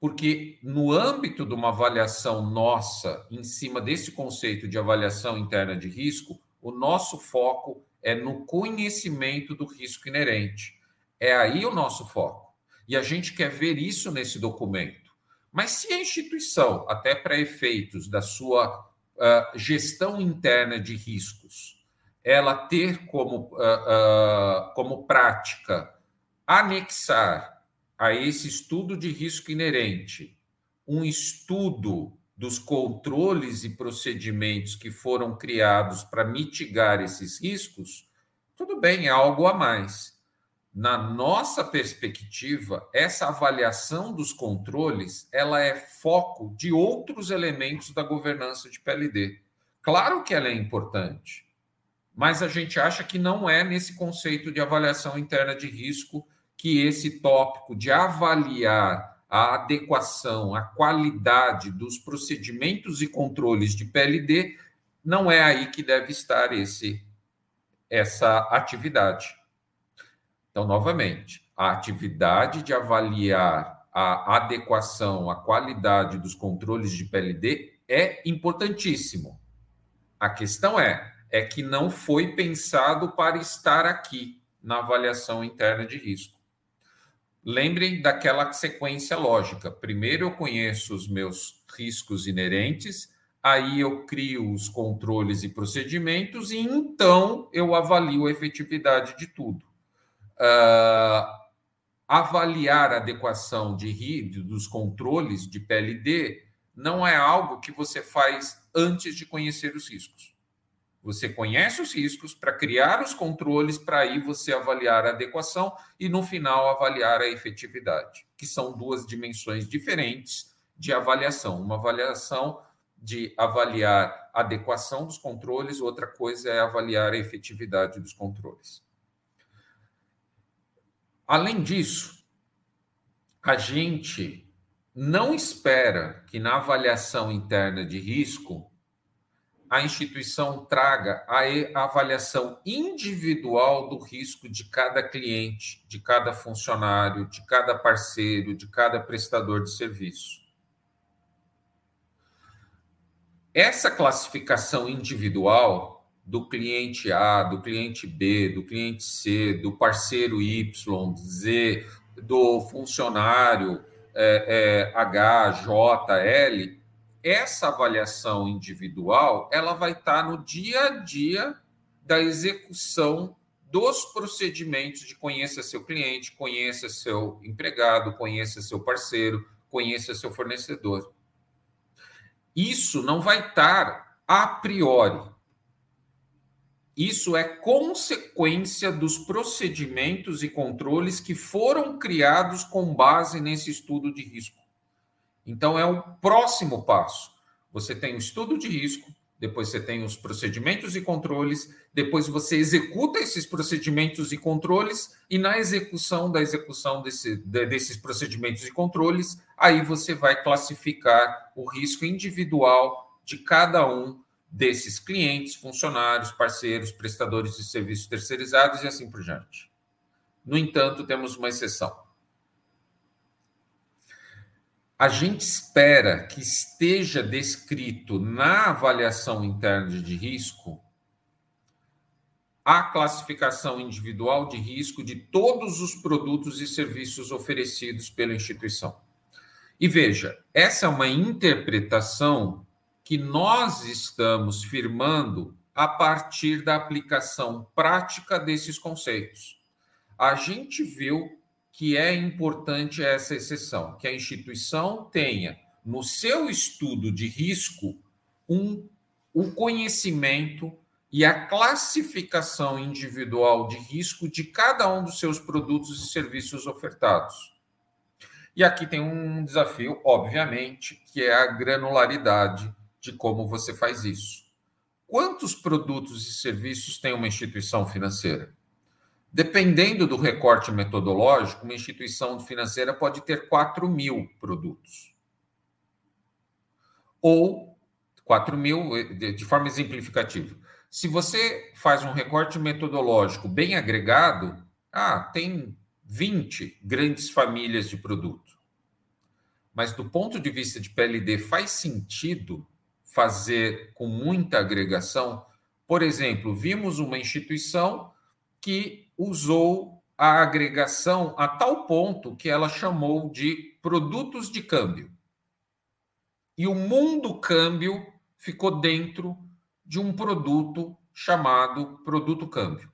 Porque no âmbito de uma avaliação nossa, em cima desse conceito de avaliação interna de risco, o nosso foco é no conhecimento do risco inerente. É aí o nosso foco. E a gente quer ver isso nesse documento. Mas se a instituição, até para efeitos da sua uh, gestão interna de riscos, ela ter como, uh, uh, como prática anexar a esse estudo de risco inerente um estudo dos controles e procedimentos que foram criados para mitigar esses riscos, tudo bem, é algo a mais na nossa perspectiva, essa avaliação dos controles, ela é foco de outros elementos da governança de PLD. Claro que ela é importante, mas a gente acha que não é nesse conceito de avaliação interna de risco que esse tópico de avaliar a adequação, a qualidade dos procedimentos e controles de PLD não é aí que deve estar esse essa atividade. Então, novamente, a atividade de avaliar a adequação, a qualidade dos controles de PLD é importantíssimo. A questão é, é que não foi pensado para estar aqui na avaliação interna de risco. Lembrem daquela sequência lógica. Primeiro eu conheço os meus riscos inerentes, aí eu crio os controles e procedimentos e então eu avalio a efetividade de tudo uh, avaliar a adequação de RID, dos controles de PLD, não é algo que você faz antes de conhecer os riscos. Você conhece os riscos para criar os controles, para aí você avaliar a adequação e, no final, avaliar a efetividade, que são duas dimensões diferentes de avaliação. Uma avaliação de avaliar a adequação dos controles, outra coisa é avaliar a efetividade dos controles. Além disso, a gente não espera que na avaliação interna de risco a instituição traga a avaliação individual do risco de cada cliente, de cada funcionário, de cada parceiro, de cada prestador de serviço. Essa classificação individual do cliente A, do cliente B, do cliente C, do parceiro Y, Z, do funcionário é, é, H, J, L, essa avaliação individual ela vai estar no dia a dia da execução dos procedimentos de conheça seu cliente, conheça seu empregado, conheça seu parceiro, conheça seu fornecedor. Isso não vai estar a priori isso é consequência dos procedimentos e controles que foram criados com base nesse estudo de risco. Então, é o próximo passo. Você tem o estudo de risco, depois você tem os procedimentos e controles, depois você executa esses procedimentos e controles, e na execução da execução desse, desses procedimentos e controles, aí você vai classificar o risco individual de cada um desses clientes, funcionários, parceiros, prestadores de serviços terceirizados e assim por diante. No entanto, temos uma exceção. A gente espera que esteja descrito na avaliação interna de risco a classificação individual de risco de todos os produtos e serviços oferecidos pela instituição. E veja, essa é uma interpretação que nós estamos firmando a partir da aplicação prática desses conceitos. A gente viu que é importante essa exceção, que a instituição tenha no seu estudo de risco um, o conhecimento e a classificação individual de risco de cada um dos seus produtos e serviços ofertados. E aqui tem um desafio, obviamente, que é a granularidade de como você faz isso. Quantos produtos e serviços tem uma instituição financeira? Dependendo do recorte metodológico, uma instituição financeira pode ter 4 mil produtos. Ou 4 mil, de forma exemplificativa. Se você faz um recorte metodológico bem agregado, ah, tem 20 grandes famílias de produto. Mas do ponto de vista de PLD, faz sentido fazer com muita agregação. Por exemplo, vimos uma instituição que usou a agregação a tal ponto que ela chamou de produtos de câmbio. E o mundo câmbio ficou dentro de um produto chamado produto câmbio.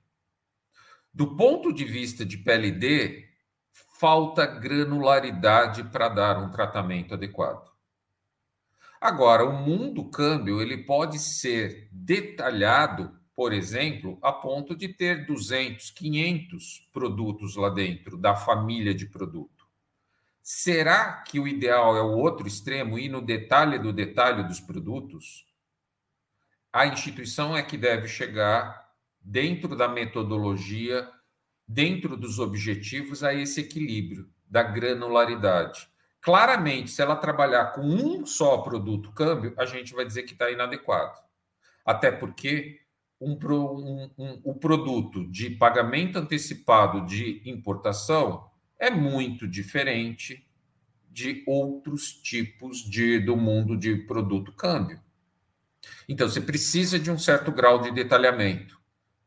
Do ponto de vista de PLD, falta granularidade para dar um tratamento adequado. Agora, o mundo câmbio ele pode ser detalhado, por exemplo, a ponto de ter 200, 500 produtos lá dentro da família de produto. Será que o ideal é o outro extremo, ir no detalhe do detalhe dos produtos? A instituição é que deve chegar dentro da metodologia, dentro dos objetivos, a esse equilíbrio da granularidade. Claramente, se ela trabalhar com um só produto câmbio, a gente vai dizer que está inadequado. Até porque um, um, um, o produto de pagamento antecipado de importação é muito diferente de outros tipos de, do mundo de produto câmbio. Então, você precisa de um certo grau de detalhamento,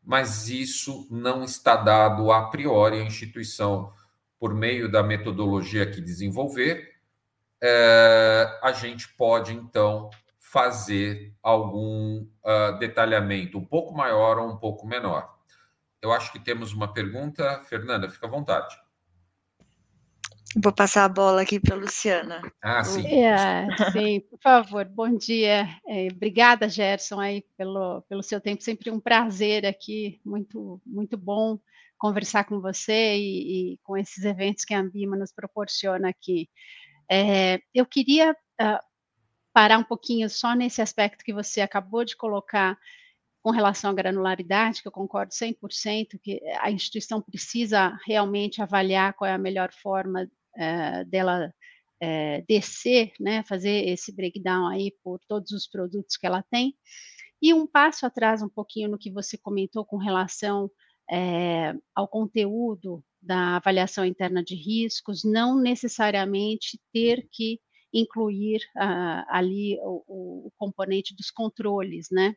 mas isso não está dado a priori à instituição por meio da metodologia que desenvolver, é, a gente pode então fazer algum uh, detalhamento um pouco maior ou um pouco menor. Eu acho que temos uma pergunta. Fernanda, fica à vontade. Vou passar a bola aqui para a Luciana. Ah, sim. É, sim, por favor. Bom dia. É, obrigada, Gerson, aí pelo, pelo seu tempo. Sempre um prazer aqui. Muito, muito bom conversar com você e, e, com esses eventos que a Ambima nos proporciona aqui. É, eu queria uh, parar um pouquinho só nesse aspecto que você acabou de colocar com relação à granularidade, que eu concordo 100%, que a instituição precisa realmente avaliar qual é a melhor forma uh, dela uh, descer, né, fazer esse breakdown aí por todos os produtos que ela tem. E um passo atrás, um pouquinho no que você comentou com relação é, ao conteúdo da avaliação interna de riscos, não necessariamente ter que incluir uh, ali o, o, componente dos controles, né?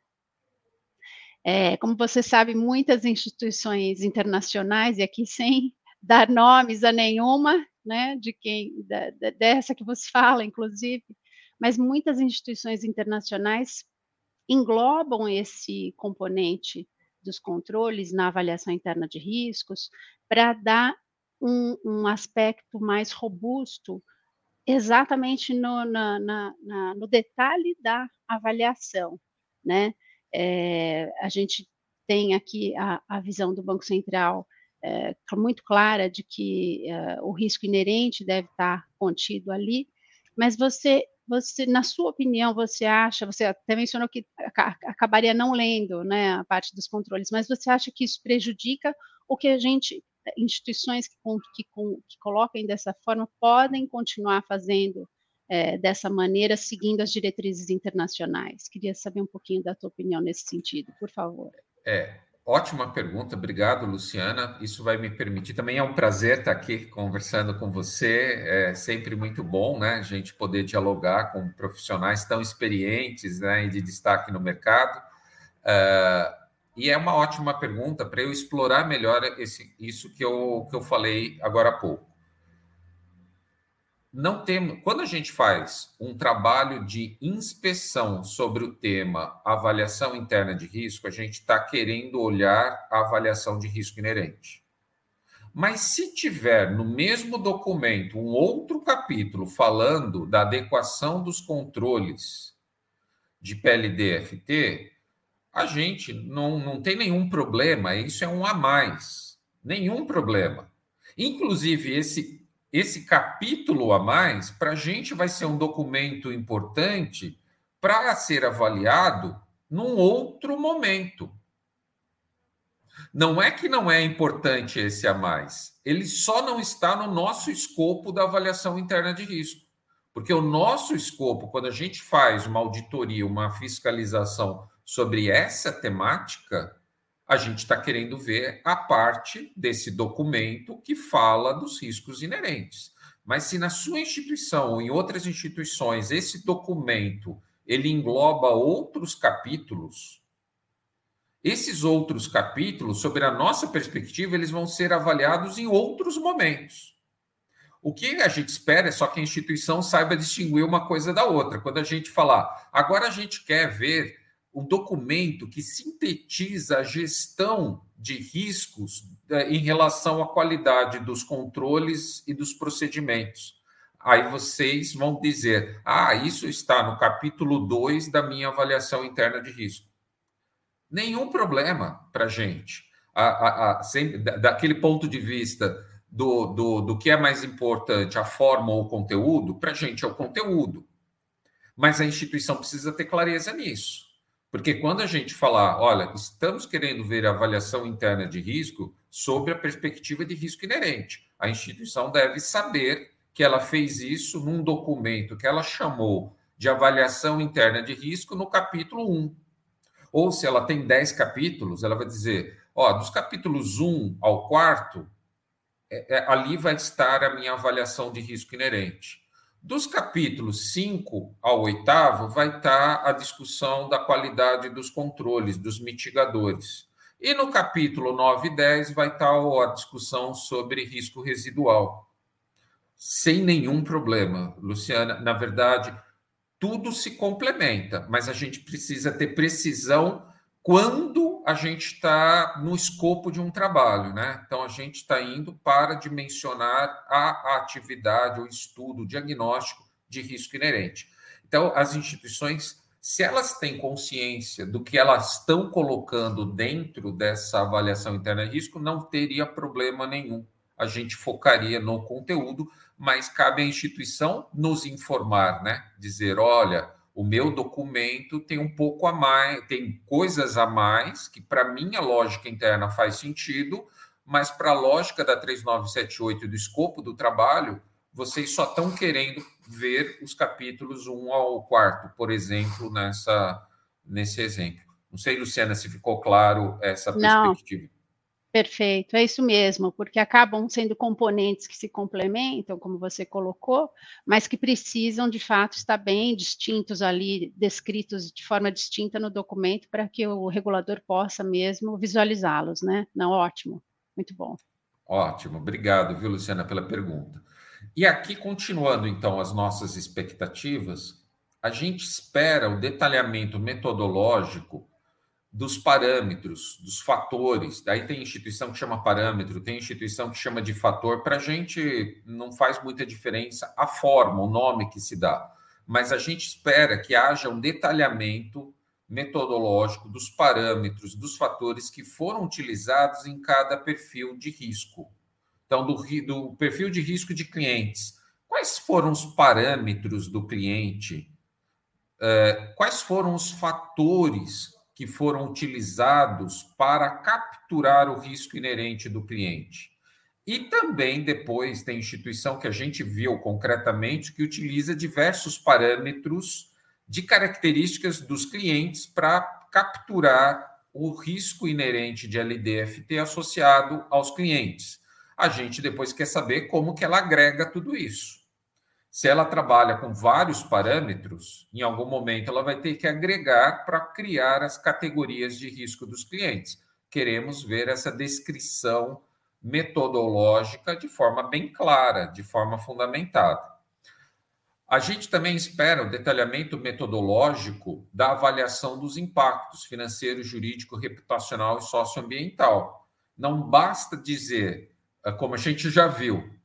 É, como você sabe, muitas instituições internacionais, e aqui sem dar nomes a nenhuma, né, de quem, da, dessa que você fala, inclusive, mas muitas instituições internacionais englobam esse componente dos controles na avaliação interna de riscos, para dar um, um, aspecto mais robusto exatamente no, na, na, na, no detalhe da avaliação, né? É, a gente tem aqui a, a, visão do Banco Central é, muito clara de que é, o risco inerente deve estar contido ali, mas você você, na sua opinião, você acha, você até mencionou que acabaria não lendo né, a parte dos controles, mas você acha que isso prejudica o que a gente, instituições que, que, que coloquem dessa forma, podem continuar fazendo é, dessa maneira, seguindo as diretrizes internacionais? Queria saber um pouquinho da tua opinião nesse sentido, por favor. É, Ótima pergunta, obrigado, Luciana. Isso vai me permitir. Também é um prazer estar aqui conversando com você. É sempre muito bom, né? A gente poder dialogar com profissionais tão experientes né, e de destaque no mercado. Uh, e é uma ótima pergunta para eu explorar melhor esse, isso que eu, que eu falei agora há pouco não temos. Quando a gente faz um trabalho de inspeção sobre o tema avaliação interna de risco, a gente está querendo olhar a avaliação de risco inerente. Mas se tiver no mesmo documento um outro capítulo falando da adequação dos controles de PLD-FT, a gente não, não tem nenhum problema, isso é um a mais, nenhum problema. Inclusive, esse, esse capítulo a mais, para a gente vai ser um documento importante para ser avaliado num outro momento. Não é que não é importante esse a mais, ele só não está no nosso escopo da avaliação interna de risco. Porque o nosso escopo, quando a gente faz uma auditoria, uma fiscalização sobre essa temática, a gente está querendo ver a parte desse documento que fala dos riscos inerentes. Mas se na sua instituição ou em outras instituições esse documento ele engloba outros capítulos, esses outros capítulos, sobre a nossa perspectiva, eles vão ser avaliados em outros momentos. O que a gente espera é só que a instituição saiba distinguir uma coisa da outra. Quando a gente falar, agora a gente quer ver um documento que sintetiza a gestão de riscos é, em relação à qualidade dos controles e dos procedimentos. Aí vocês vão dizer: ah, isso está no capítulo 2 da minha avaliação interna de risco. Nenhum problema para a gente. Daquele ponto de vista do, do, do que é mais importante, a forma ou o conteúdo, para a gente é o conteúdo. Mas a instituição precisa ter clareza nisso. Porque quando a gente falar, olha, estamos querendo ver a avaliação interna de risco sobre a perspectiva de risco inerente, a instituição deve saber que ela fez isso num documento que ela chamou de avaliação interna de risco no capítulo 1. Ou se ela tem 10 capítulos, ela vai dizer, ó, dos capítulos 1 ao 4, é, é, ali vai estar a minha avaliação de risco inerente. Dos capítulos 5 ao 8 vai estar a discussão da qualidade dos controles, dos mitigadores. E no capítulo 9 e 10 vai estar a discussão sobre risco residual. Sem nenhum problema, Luciana. Na verdade, tudo se complementa, mas a gente precisa ter precisão quando a gente está no escopo de um trabalho, né? Então a gente está indo para dimensionar a atividade, o estudo, o diagnóstico de risco inerente. Então, as instituições, se elas têm consciência do que elas estão colocando dentro dessa avaliação interna de risco, não teria problema nenhum. A gente focaria no conteúdo, mas cabe à instituição nos informar, né? Dizer, olha, o meu documento tem um pouco a mais, tem coisas a mais que para minha lógica interna faz sentido, mas para a lógica da 3978 e do escopo do trabalho, vocês só estão querendo ver os capítulos 1 ao 4, por exemplo, nessa nesse exemplo. Não sei, Luciana, se ficou claro essa perspectiva. Perfeito, é isso mesmo, porque acabam sendo componentes que se complementam, como você colocou, mas que precisam de fato estar bem distintos ali, descritos de forma distinta no documento, para que o regulador possa mesmo visualizá-los, né? Não, ótimo, muito bom. Ótimo, obrigado, viu, Luciana, pela pergunta. E aqui, continuando então as nossas expectativas, a gente espera o detalhamento metodológico dos parâmetros, dos fatores. Daí tem instituição que chama parâmetro, tem instituição que chama de fator. Para a gente não faz muita diferença a forma, o nome que se dá, mas a gente espera que haja um detalhamento metodológico dos parâmetros, dos fatores que foram utilizados em cada perfil de risco. Então, do, do perfil de risco de clientes, quais foram os parâmetros do cliente? Uh, quais foram os fatores que foram utilizados para capturar o risco inerente do cliente. E também depois tem instituição que a gente viu concretamente que utiliza diversos parâmetros de características dos clientes para capturar o risco inerente de LDFT associado aos clientes. A gente depois quer saber como que ela agrega tudo isso. Se ela trabalha com vários parâmetros, em algum momento ela vai ter que agregar para criar as categorias de risco dos clientes. Queremos ver essa descrição metodológica de forma bem clara, de forma fundamentada. A gente também espera o detalhamento metodológico da avaliação dos impactos financeiro, jurídico, reputacional e socioambiental. Não basta dizer é, como a gente já viu,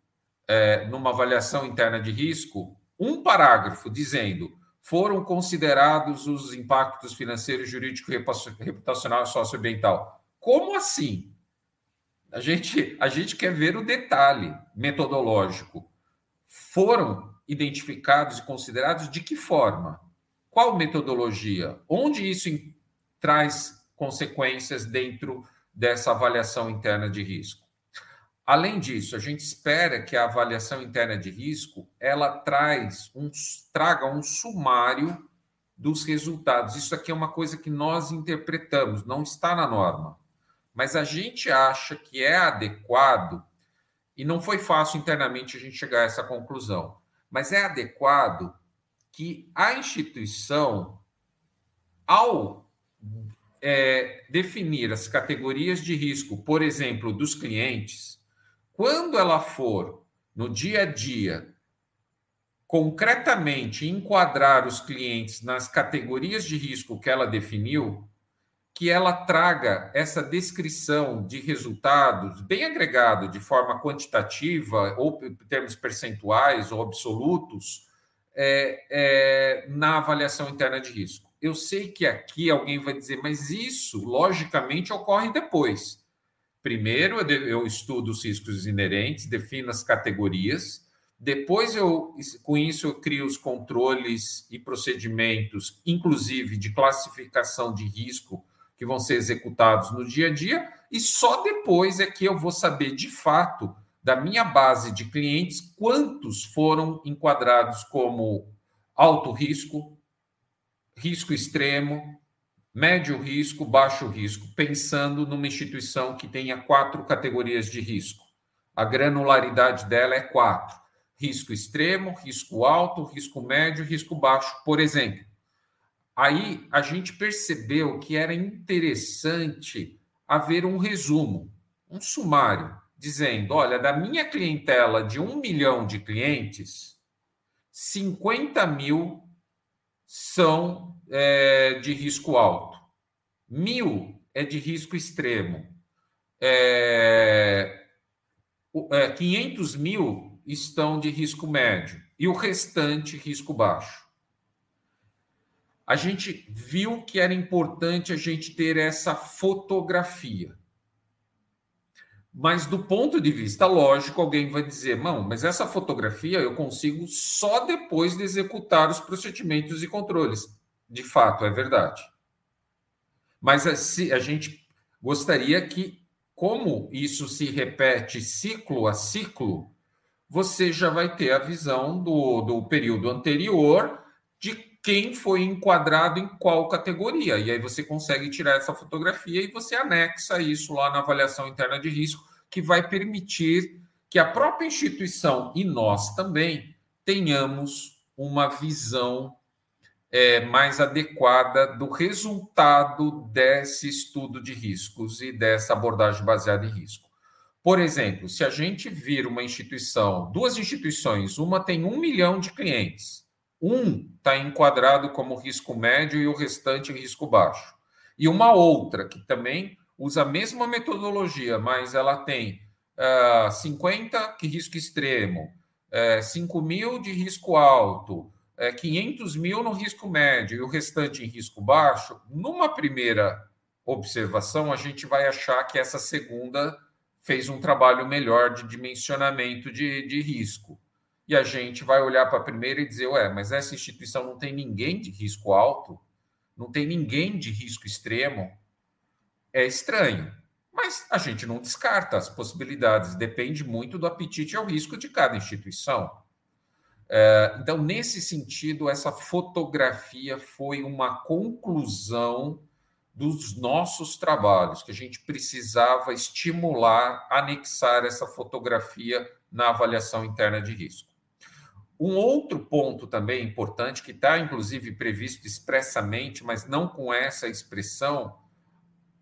é, numa avaliação interna de risco, um parágrafo dizendo foram considerados os impactos financeiro, jurídico, reputacional e socioambiental. Como assim? A gente, a gente quer ver o detalhe metodológico. Foram identificados e considerados de que forma? Qual metodologia? Onde isso traz consequências dentro dessa avaliação interna de risco? Além disso, a gente espera que a avaliação interna de risco ela traz um, traga um sumário dos resultados. Isso aqui é uma coisa que nós interpretamos, não está na norma. Mas a gente acha que é adequado, e não foi fácil internamente a gente chegar a essa conclusão, mas é adequado que a instituição, ao é, definir as categorias de risco, por exemplo, dos clientes, quando ela for no dia a dia concretamente enquadrar os clientes nas categorias de risco que ela definiu, que ela traga essa descrição de resultados bem agregado de forma quantitativa, ou em termos percentuais ou absolutos, é, é, na avaliação interna de risco. Eu sei que aqui alguém vai dizer, mas isso, logicamente, ocorre depois. Primeiro, eu estudo os riscos inerentes, defino as categorias. Depois, eu, com isso, eu crio os controles e procedimentos, inclusive de classificação de risco, que vão ser executados no dia a dia. E só depois é que eu vou saber, de fato, da minha base de clientes, quantos foram enquadrados como alto risco, risco extremo, médio risco, baixo risco, pensando numa instituição que tenha quatro categorias de risco. A granularidade dela é quatro: risco extremo, risco alto, risco médio, risco baixo, por exemplo. Aí a gente percebeu que era interessante haver um resumo, um sumário, dizendo: olha, da minha clientela de um milhão de clientes, 50 mil são é, de risco alto, mil é de risco extremo, é, é, 500 mil estão de risco médio e o restante risco baixo. A gente viu que era importante a gente ter essa fotografia. Mas do ponto de vista lógico, alguém vai dizer: não, mas essa fotografia eu consigo só depois de executar os procedimentos e controles de fato, é verdade. Mas a, a gente gostaria que, como isso se repete ciclo a ciclo, você já vai ter a visão do, do período anterior de quem foi enquadrado em qual categoria. E aí você consegue tirar essa fotografia e você anexa isso lá na avaliação interna de risco, que vai permitir que a própria instituição e nós também tenhamos uma visão é, mais adequada do resultado desse estudo de riscos e dessa abordagem baseada em risco. Por exemplo, se a gente vir uma instituição, duas instituições, uma tem um milhão de clientes, um está enquadrado como risco médio e o restante risco baixo, e uma outra que também usa a mesma metodologia, mas ela tem uh, ah, 50 que risco extremo, uh, é, 5 mil de risco alto, é, 500 mil no risco médio e o restante em risco baixo, numa primeira observação, a gente vai achar que essa segunda fez um trabalho melhor de dimensionamento de, de risco. E a gente vai olhar para a primeira e dizer, ué, mas essa instituição não tem ninguém de risco alto, não tem ninguém de risco extremo. É estranho. Mas a gente não descarta as possibilidades, depende muito do apetite ao risco de cada instituição. É, então, nesse sentido, essa fotografia foi uma conclusão dos nossos trabalhos, que a gente precisava estimular, anexar essa fotografia na avaliação interna de risco. Um outro ponto também importante, que está inclusive previsto expressamente, mas não com essa expressão,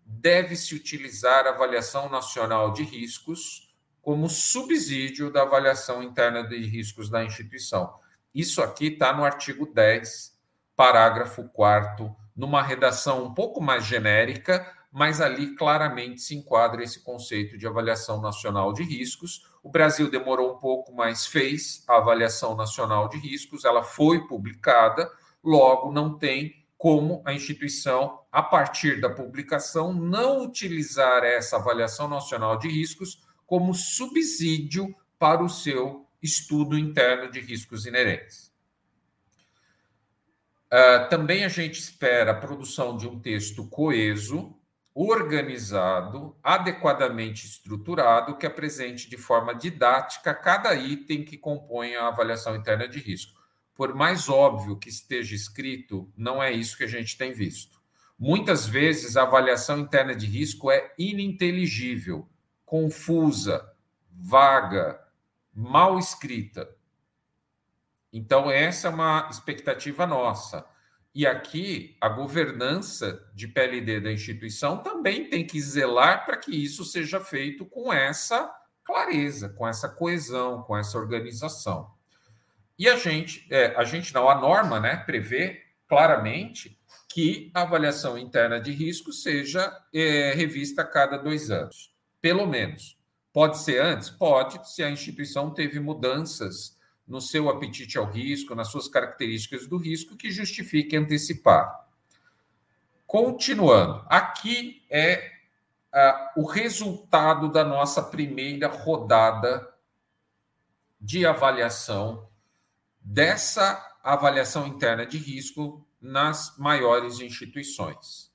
deve-se utilizar a avaliação nacional de riscos como subsídio da avaliação interna de riscos da instituição. Isso aqui está no artigo 10, parágrafo 4, numa redação um pouco mais genérica, mas ali claramente se enquadra esse conceito de avaliação nacional de riscos. O Brasil demorou um pouco, mas fez a avaliação nacional de riscos, ela foi publicada, logo não tem como a instituição, a partir da publicação, não utilizar essa avaliação nacional de riscos como subsídio para o seu estudo interno de riscos inerentes. Uh, também a gente espera a produção de um texto coeso, organizado, adequadamente estruturado, que apresente de forma didática cada item que compõe a avaliação interna de risco por mais óbvio que esteja escrito, não é isso que a gente tem visto. Muitas vezes a avaliação interna de risco é ininteligível, confusa, vaga, mal escrita. Então, essa é uma expectativa nossa. E aqui, a governança de PLD da instituição também tem que zelar para que isso seja feito com essa clareza, com essa coesão, com essa organização. E a gente, é, a gente não, a norma né, prevê claramente que a avaliação interna de risco seja é, revista a cada dois anos, pelo menos. Pode ser antes? Pode, se a instituição teve mudanças no seu apetite ao risco, nas suas características do risco, que justifique antecipar. Continuando, aqui é o resultado da nossa primeira rodada de avaliação dessa avaliação interna de risco nas maiores instituições.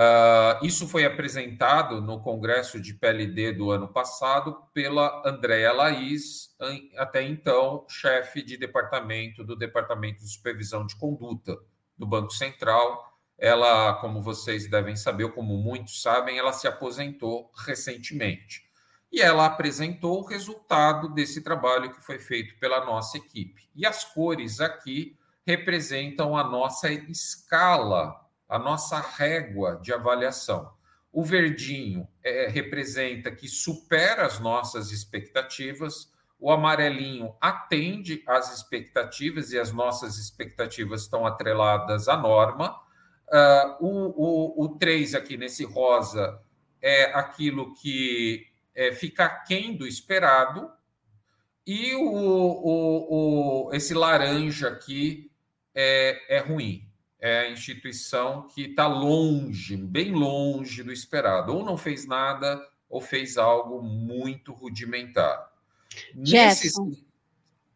Uh, isso foi apresentado no Congresso de PLD do ano passado pela Andréa Laís, até então chefe de departamento do Departamento de Supervisão de Conduta do Banco Central. Ela, como vocês devem saber, ou como muitos sabem, ela se aposentou recentemente e ela apresentou o resultado desse trabalho que foi feito pela nossa equipe. E as cores aqui representam a nossa escala, a nossa régua de avaliação. O verdinho é, representa que supera as nossas expectativas, o amarelinho atende às expectativas e as nossas expectativas estão atreladas à norma. Uh, o, o, o 3 aqui nesse rosa é aquilo que é, fica aquém do esperado, e o, o, o, esse laranja aqui é, é ruim. É a instituição que está longe, bem longe do esperado. Ou não fez nada, ou fez algo muito rudimentar. Gerson, Nesse...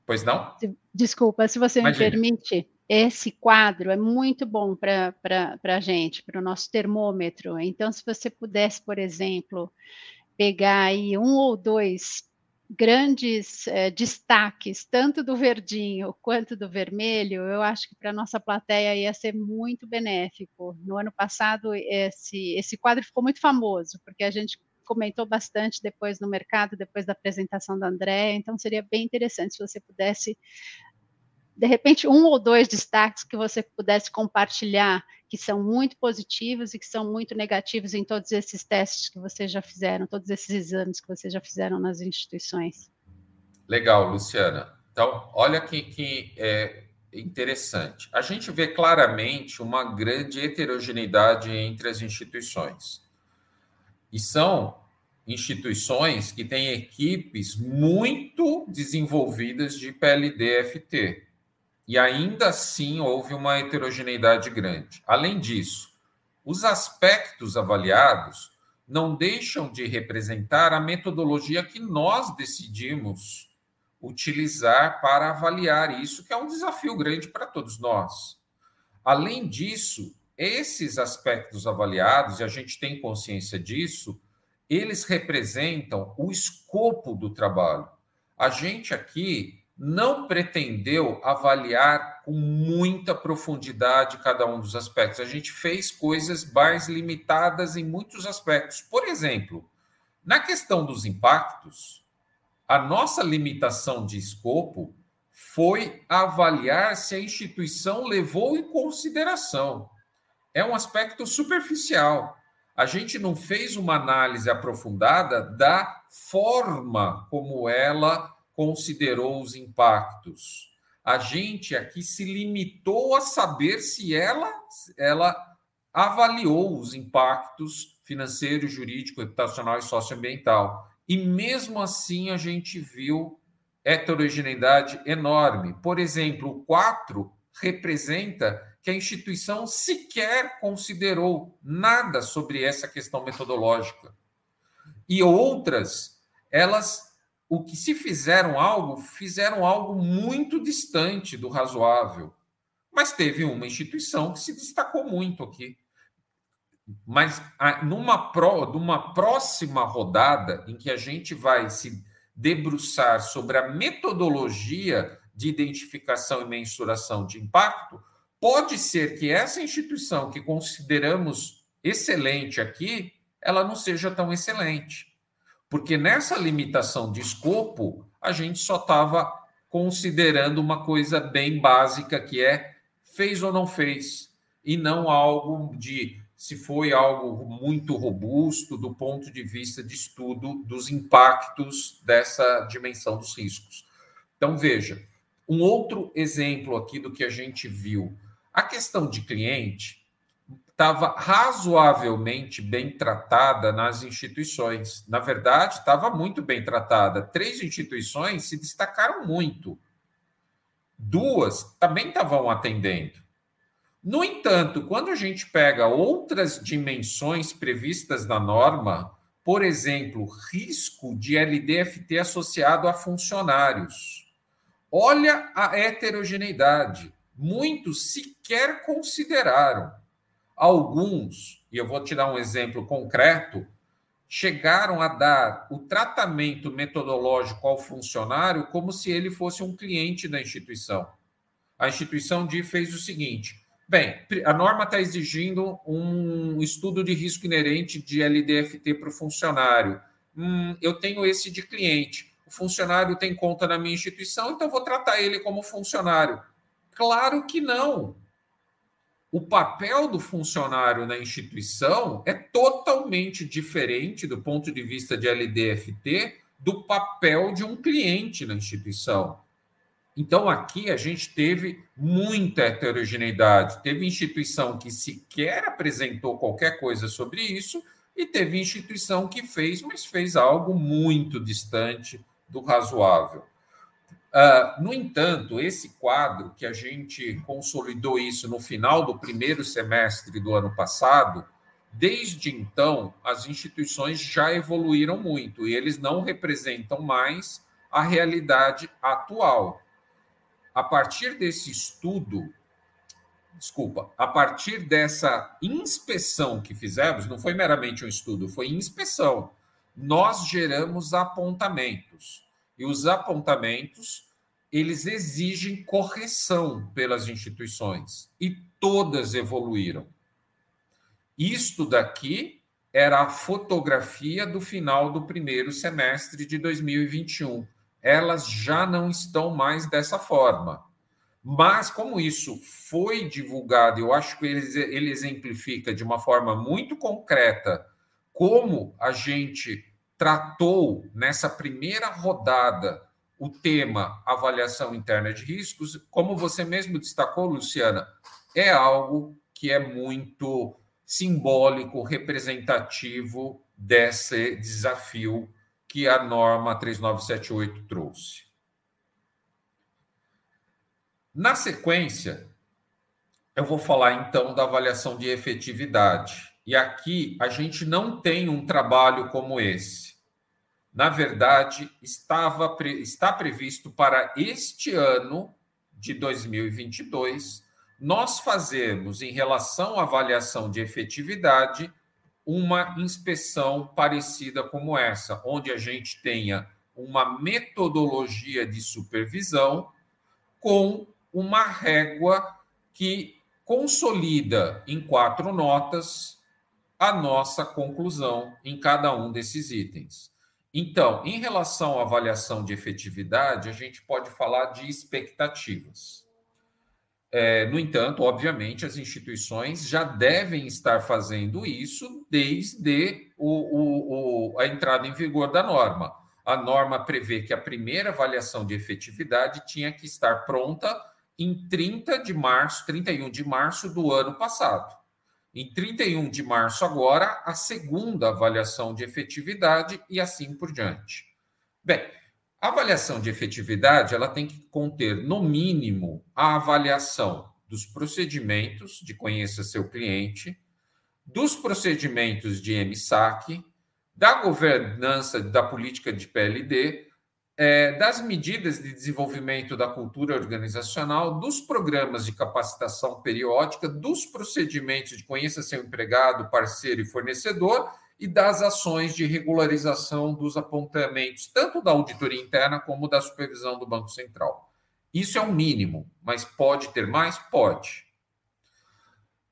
Pois não? Desculpa, se você Imagina. me permite, esse quadro é muito bom para a gente, para o nosso termômetro. Então, se você pudesse, por exemplo, pegar aí um ou dois grandes é, destaques, tanto do verdinho quanto do vermelho, eu acho que para nossa plateia ia ser muito benéfico. No ano passado, esse, esse quadro ficou muito famoso, porque a gente comentou bastante depois no mercado, depois da apresentação da André, então seria bem interessante se você pudesse de repente, um ou dois destaques que você pudesse compartilhar, que são muito positivos e que são muito negativos em todos esses testes que vocês já fizeram, todos esses exames que vocês já fizeram nas instituições. Legal, Luciana. Então, olha que, que é interessante. A gente vê claramente uma grande heterogeneidade entre as instituições. E são instituições que têm equipes muito desenvolvidas de PLD-FT e ainda assim houve uma heterogeneidade grande. Além disso, os aspectos avaliados não deixam de representar a metodologia que nós decidimos utilizar para avaliar isso, que é um desafio grande para todos nós. Além disso, esses aspectos avaliados, e a gente tem consciência disso, eles representam o escopo do trabalho. A gente aqui não pretendeu avaliar com muita profundidade cada um dos aspectos. A gente fez coisas mais limitadas em muitos aspectos. Por exemplo, na questão dos impactos, a nossa limitação de escopo foi avaliar se a instituição levou em consideração. É um aspecto superficial. A gente não fez uma análise aprofundada da forma como ela considerou os impactos. A gente aqui se limitou a saber se ela, ela avaliou os impactos financeiro, jurídico, reputacional e socioambiental. E mesmo assim a gente viu heterogeneidade enorme. Por exemplo, o 4 representa que a instituição sequer considerou nada sobre essa questão metodológica. E outras, elas, o que se fizeram algo, fizeram algo muito distante do razoável. Mas teve uma instituição que se destacou muito aqui. Mas numa, pro, numa próxima rodada, em que a gente vai se debruçar sobre a metodologia de identificação e mensuração de impacto, pode ser que essa instituição que consideramos excelente aqui, ela não seja tão excelente. Porque nessa limitação de escopo, a gente só estava considerando uma coisa bem básica que é fez ou não fez, e não algo de se foi algo muito robusto do ponto de vista de estudo dos impactos dessa dimensão dos riscos. Então, veja, um outro exemplo aqui do que a gente viu a questão de cliente estava razoavelmente bem tratada nas instituições. Na verdade, estava muito bem tratada. Três instituições se destacaram muito. Duas também estavam atendendo. No entanto, quando a gente pega outras dimensões previstas na norma, por exemplo, risco de LDFT associado a funcionários, olha a heterogeneidade muitos sequer consideraram. Alguns, e eu vou te dar um exemplo concreto, chegaram a dar o tratamento metodológico ao funcionário como se ele fosse um cliente da instituição. A instituição de fez o seguinte: bem, a norma está exigindo um estudo de risco inerente de LDFT para o funcionário. Hum, eu tenho esse de cliente. O funcionário tem conta na minha instituição, então vou tratar ele como funcionário. Claro que não. O papel do funcionário na instituição é totalmente diferente do ponto de vista de LDFT do papel de um cliente na instituição. Então, aqui a gente teve muita heterogeneidade. Teve instituição que sequer apresentou qualquer coisa sobre isso, e teve instituição que fez, mas fez algo muito distante do razoável. Uh, no entanto, esse quadro, que a gente consolidou isso no final do primeiro semestre do ano passado, desde então, as instituições já evoluíram muito e eles não representam mais a realidade atual. A partir desse estudo, desculpa, a partir dessa inspeção que fizemos, não foi meramente um estudo, foi inspeção, nós geramos apontamentos. E os apontamentos, eles exigem correção pelas instituições e todas evoluíram. Isto daqui era a fotografia do final do primeiro semestre de 2021. Elas já não estão mais dessa forma. Mas, como isso foi divulgado, eu acho que ele, ele exemplifica de uma forma muito concreta como a gente tratou nessa primeira rodada o tema avaliação interna de riscos, como você mesmo destacou, Luciana, é algo que é muito simbólico, representativo desse desafio que a norma 3978 trouxe. Na sequência, eu vou falar então da avaliação de efetividade. E aqui a gente não tem um trabalho como esse na verdade, estava está previsto para este ano de 2022 nós fazermos em relação à avaliação de efetividade uma inspeção parecida como essa, onde a gente tenha uma metodologia de supervisão com uma régua que consolida em quatro notas a nossa conclusão em cada um desses itens. Então, em relação à avaliação de efetividade, a gente pode falar de expectativas. É, no entanto, obviamente, as instituições já devem estar fazendo isso desde o, o, o, a entrada em vigor da norma. A norma prevê que a primeira avaliação de efetividade tinha que estar pronta em 30 de março, 31 de março do ano passado. Em 31 de março, agora, a segunda avaliação de efetividade e assim por diante. Bem, a avaliação de efetividade ela tem que conter, no mínimo, a avaliação dos procedimentos de conheça seu cliente, dos procedimentos de MSAC, da governança da política de PLD, é, das medidas de desenvolvimento da cultura organizacional, dos programas de capacitação periódica, dos procedimentos de conheça seu empregado, parceiro e fornecedor e das ações de regularização dos apontamentos, tanto da auditoria interna como da supervisão do Banco Central. Isso é o um mínimo, mas pode ter mais? Pode.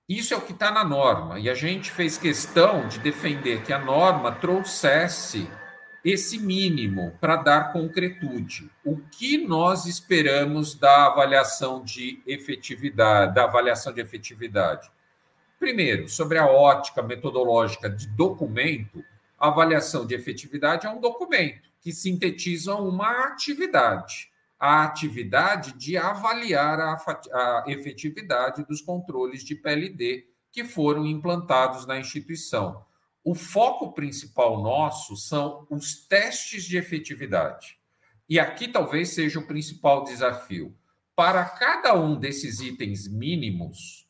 Isso é o que está na norma, e a gente fez questão de defender que a norma trouxesse esse mínimo para dar concretude. O que nós esperamos da avaliação de efetividade, da avaliação de efetividade? Primeiro, sobre a ótica metodológica de documento, a avaliação de efetividade é um documento que sintetiza uma atividade, a atividade de avaliar a, a efetividade dos controles de PLD que foram implantados na instituição o foco principal nosso são os testes de efetividade. E aqui talvez seja o principal desafio. Para cada um desses itens mínimos,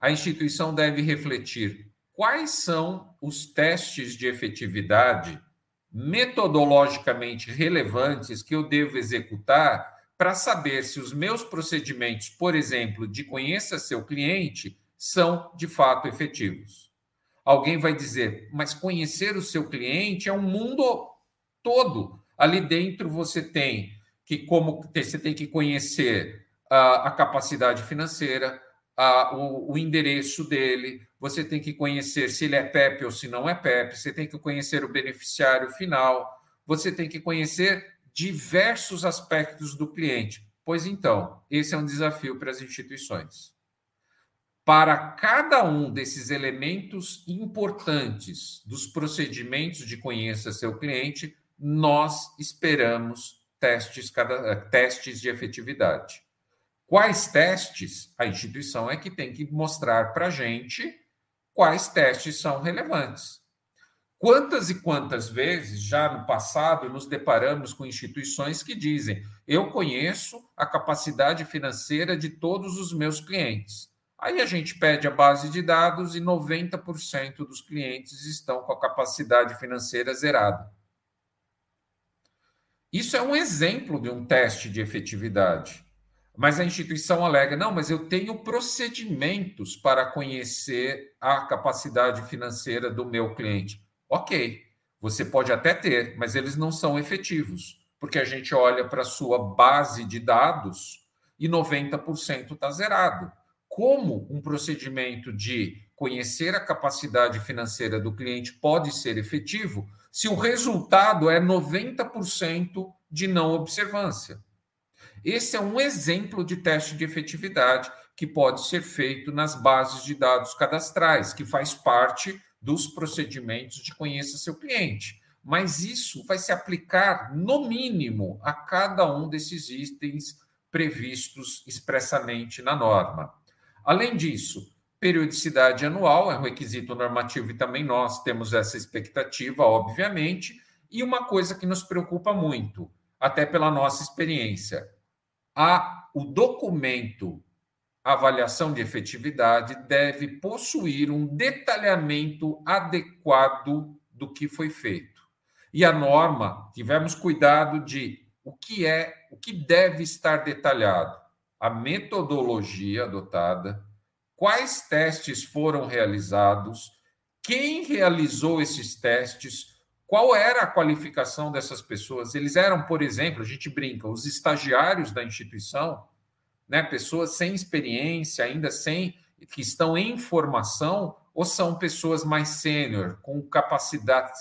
a instituição deve refletir quais são os testes de efetividade metodologicamente relevantes que eu devo executar para saber se os meus procedimentos, por exemplo, de conheça seu cliente, são de fato efetivos. Alguém vai dizer, mas conhecer o seu cliente é um mundo todo. Ali dentro você tem que como você tem que conhecer a, a capacidade financeira, a, o, o, endereço dele, você tem que conhecer se ele é PEP ou se não é PEP, você tem que conhecer o beneficiário final, você tem que conhecer diversos aspectos do cliente. Pois então, esse é um desafio para as instituições para cada um desses elementos importantes dos procedimentos de conheça seu cliente, nós esperamos testes, cada, eh, testes de efetividade. Quais testes? A instituição é que tem que mostrar para a gente quais testes são relevantes. Quantas e quantas vezes já no passado nos deparamos com instituições que dizem: eu conheço a capacidade financeira de todos os meus clientes. Aí a gente pede a base de dados e 90% dos clientes estão com a capacidade financeira zerada. Isso é um exemplo de um teste de efetividade. Mas a instituição alega: não, mas eu tenho procedimentos para conhecer a capacidade financeira do meu cliente. Ok, você pode até ter, mas eles não são efetivos, porque a gente olha para a sua base de dados e 90% está zerado como um procedimento de conhecer a capacidade financeira do cliente pode ser efetivo se o resultado é 90% de não observância. Esse é um exemplo de teste de efetividade que pode ser feito nas bases de dados cadastrais, que faz parte dos procedimentos de conheça seu cliente. Mas isso vai se aplicar, no mínimo, a cada um desses itens previstos expressamente na norma. Além disso, periodicidade anual é um requisito normativo e também nós temos essa expectativa, obviamente, e uma coisa que nos preocupa muito, até pela nossa experiência, a, o documento avaliação de efetividade deve possuir um detalhamento adequado do que foi feito. E a norma, tivemos cuidado de o que é, o que deve estar detalhado a metodologia adotada, quais testes foram realizados, quem realizou esses testes, qual era a qualificação dessas pessoas. Eles eram, por exemplo, a gente brinca, os estagiários da instituição, né, pessoas sem experiência, ainda sem que estão em formação, ou são pessoas mais sênior, com capacidade,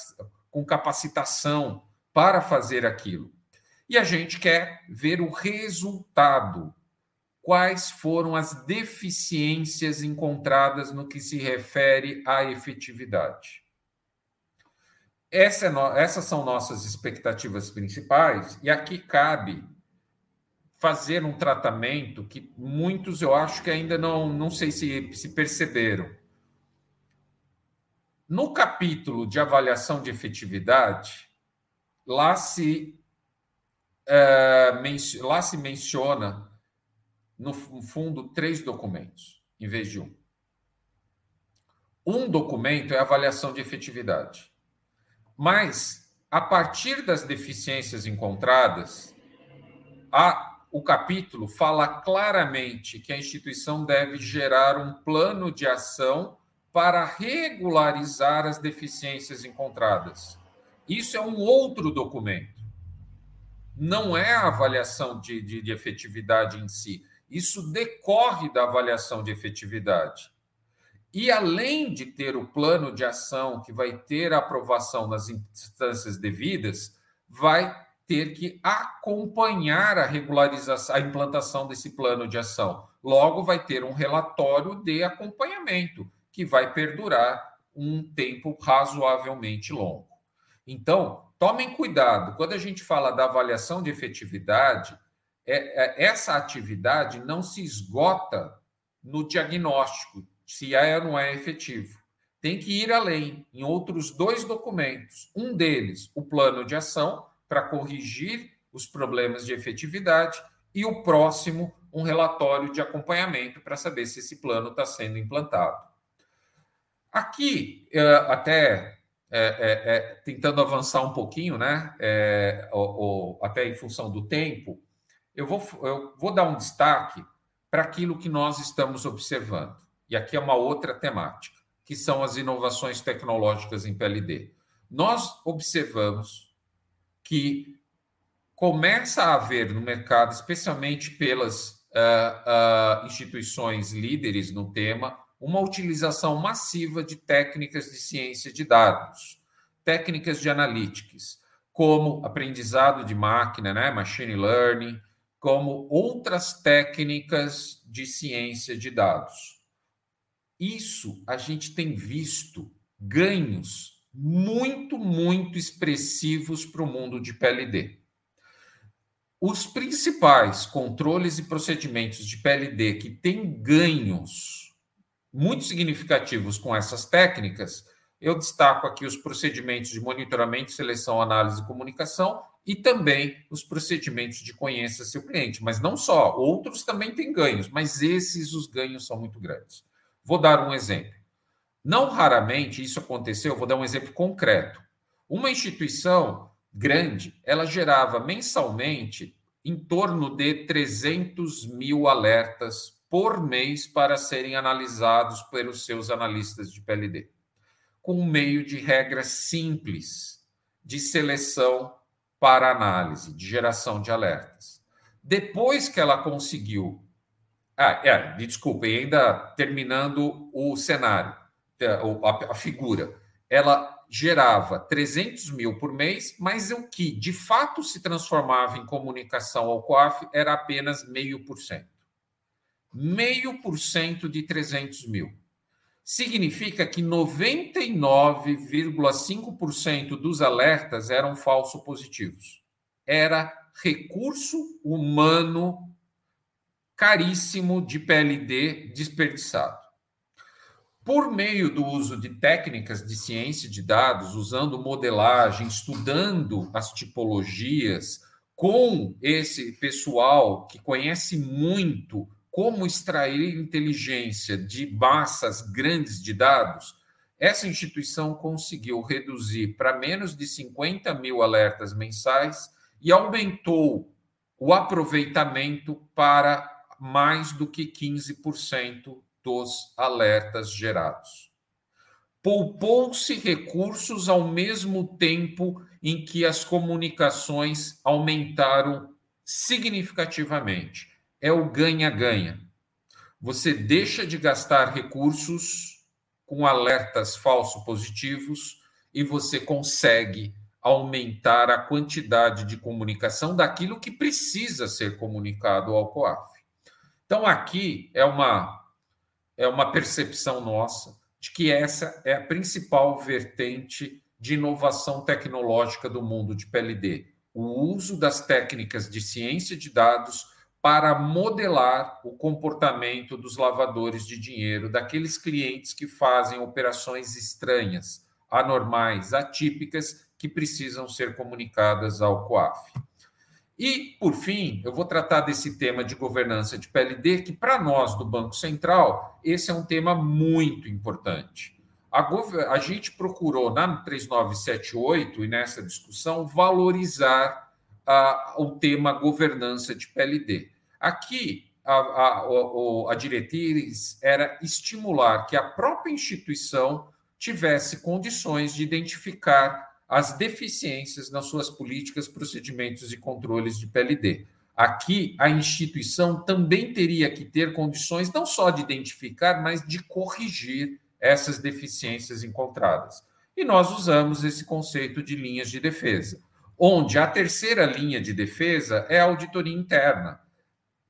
com capacitação para fazer aquilo. E a gente quer ver o resultado, quais foram as deficiências encontradas no que se refere à efetividade. Essa é no... Essas são nossas expectativas principais, e aqui cabe fazer um tratamento que muitos eu acho que ainda não, não sei se, se perceberam. No capítulo de avaliação de efetividade, lá se, é, lá se menciona, no fundo, três documentos, em vez de um. Um documento é avaliação de efetividade. Mas, a partir das deficiências encontradas, a, o capítulo fala claramente que a instituição deve gerar um plano de ação para regularizar as deficiências encontradas. Isso é um outro documento. Não é a avaliação de, de, de efetividade em si. Isso decorre da avaliação de efetividade. E além de ter o plano de ação que vai ter a aprovação nas instâncias devidas, vai ter que acompanhar a regularização, a implantação desse plano de ação. Logo, vai ter um relatório de acompanhamento que vai perdurar um tempo razoavelmente longo. Então, tomem cuidado, quando a gente fala da avaliação de efetividade, é, é, essa atividade não se esgota no diagnóstico, se é ou não é efetivo. Tem que ir além, em outros dois documentos. Um deles, o plano de ação, para corrigir os problemas de efetividade, e o próximo, um relatório de acompanhamento para saber se esse plano está sendo implantado. Aqui, é, até é, é, é, tentando avançar um pouquinho, né? É, até em função do tempo, eu vou, eu vou dar um destaque para aquilo que nós estamos observando. E aqui é uma outra temática, que são as inovações tecnológicas em PLD. Nós observamos que começa a haver no mercado, especialmente pelas uh, uh, instituições líderes no tema, uma utilização massiva de técnicas de ciência de dados, técnicas de analytics, como aprendizado de máquina, né, machine learning, como outras técnicas de ciência de dados. Isso a gente tem visto ganhos muito, muito expressivos para o mundo de PLD. Os principais controles e procedimentos de PLD que têm ganhos muito significativos com essas técnicas, eu destaco aqui os procedimentos de monitoramento, seleção, análise e comunicação e também os procedimentos de conheça seu cliente. Mas não só, outros também têm ganhos, mas esses os ganhos são muito grandes. Vou dar um exemplo. Não raramente isso aconteceu, vou dar um exemplo concreto. Uma instituição grande, ela gerava mensalmente em torno de 300 mil alertas por mês para serem analisados pelos seus analistas de PLD, com um meio de regras simples de seleção para análise, de geração de alertas. Depois que ela conseguiu. Ah, é, desculpe, ainda terminando o cenário, é, a, a figura. Ela gerava 300 mil por mês, mas o que de fato se transformava em comunicação ao COAF era apenas meio por cento meio por cento de 300 mil. Significa que 99,5% dos alertas eram falso positivos. Era recurso humano caríssimo de PLD desperdiçado. Por meio do uso de técnicas de ciência de dados, usando modelagem, estudando as tipologias, com esse pessoal que conhece muito como extrair inteligência de massas grandes de dados, essa instituição conseguiu reduzir para menos de 50 mil alertas mensais e aumentou o aproveitamento para mais do que 15% dos alertas gerados. Poupou-se recursos ao mesmo tempo em que as comunicações aumentaram significativamente é o ganha-ganha. Você deixa de gastar recursos com alertas falso positivos e você consegue aumentar a quantidade de comunicação daquilo que precisa ser comunicado ao COAF. Então aqui é uma é uma percepção nossa de que essa é a principal vertente de inovação tecnológica do mundo de PLD, o uso das técnicas de ciência de dados para modelar o comportamento dos lavadores de dinheiro, daqueles clientes que fazem operações estranhas, anormais, atípicas, que precisam ser comunicadas ao COAF. E, por fim, eu vou tratar desse tema de governança de PLD, que para nós do Banco Central, esse é um tema muito importante. A, a gente procurou na 3978 e nessa discussão valorizar o tema governança de PLD. Aqui, a, a, a diretriz era estimular que a própria instituição tivesse condições de identificar as deficiências nas suas políticas, procedimentos e controles de PLD. Aqui, a instituição também teria que ter condições não só de identificar, mas de corrigir essas deficiências encontradas. E nós usamos esse conceito de linhas de defesa, onde a terceira linha de defesa é a auditoria interna.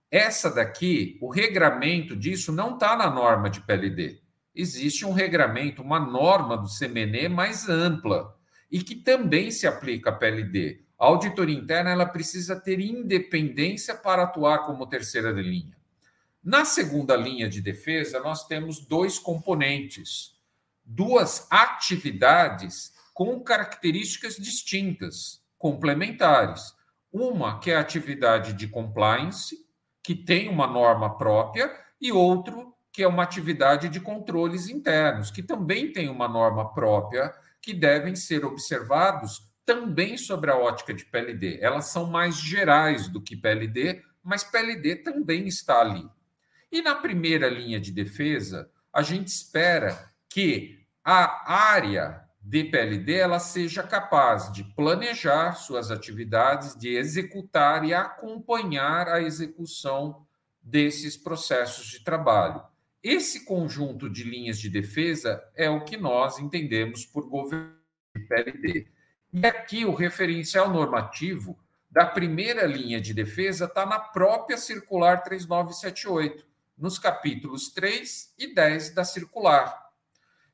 Essa daqui, o regramento disso não está na norma de PLD. Existe um regramento, uma norma do CMNE mais ampla e que também se aplica à PLD. A auditoria interna ela precisa ter independência para atuar como terceira linha. Na segunda linha de defesa, nós temos dois componentes, duas atividades com características distintas, complementares. Uma que é a atividade de compliance, que tem uma norma própria, e outro que é uma atividade de controles internos, que também tem uma norma própria, que devem ser observados também sobre a ótica de PLD. Elas são mais gerais do que PLD, mas PLD também está ali. E na primeira linha de defesa, a gente espera que a área de PLD ela seja capaz de planejar suas atividades, de executar e acompanhar a execução desses processos de trabalho. Esse conjunto de linhas de defesa é o que nós entendemos por governo de PLD. E aqui o referencial normativo da primeira linha de defesa está na própria circular 3978 nos capítulos 3 e 10 da circular.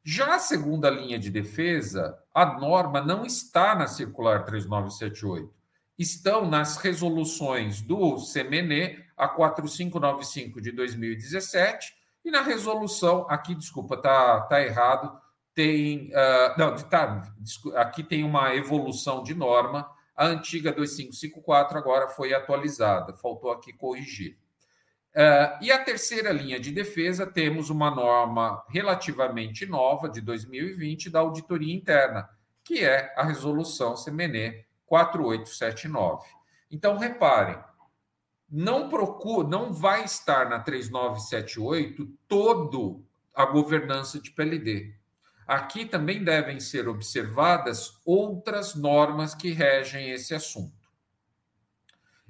Já a segunda linha de defesa, a norma não está na circular 3978. Estão nas resoluções do CMNE, a 4595 de 2017, e na resolução, aqui, desculpa, tá, tá errado, tem. Uh, não, tá, aqui tem uma evolução de norma. A antiga 2554 agora foi atualizada, faltou aqui corrigir. Uh, e a terceira linha de defesa, temos uma norma relativamente nova, de 2020, da auditoria interna, que é a resolução CMNE 4879. Então, reparem, não procura, não vai estar na 3978 todo a governança de PLD. Aqui também devem ser observadas outras normas que regem esse assunto.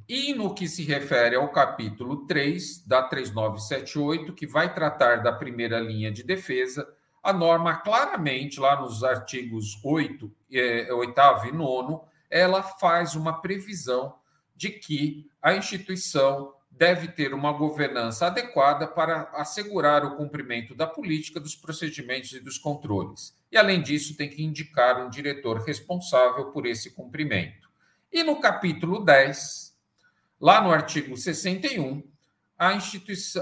E no que se refere ao capítulo 3 da 3978, que vai tratar da primeira linha de defesa, a norma claramente, lá nos artigos 8, eh, 8 e 9, ela faz uma previsão de que a instituição deve ter uma governança adequada para assegurar o cumprimento da política, dos procedimentos e dos controles. E, além disso, tem que indicar um diretor responsável por esse cumprimento. E no capítulo 10, Lá no artigo 61, a,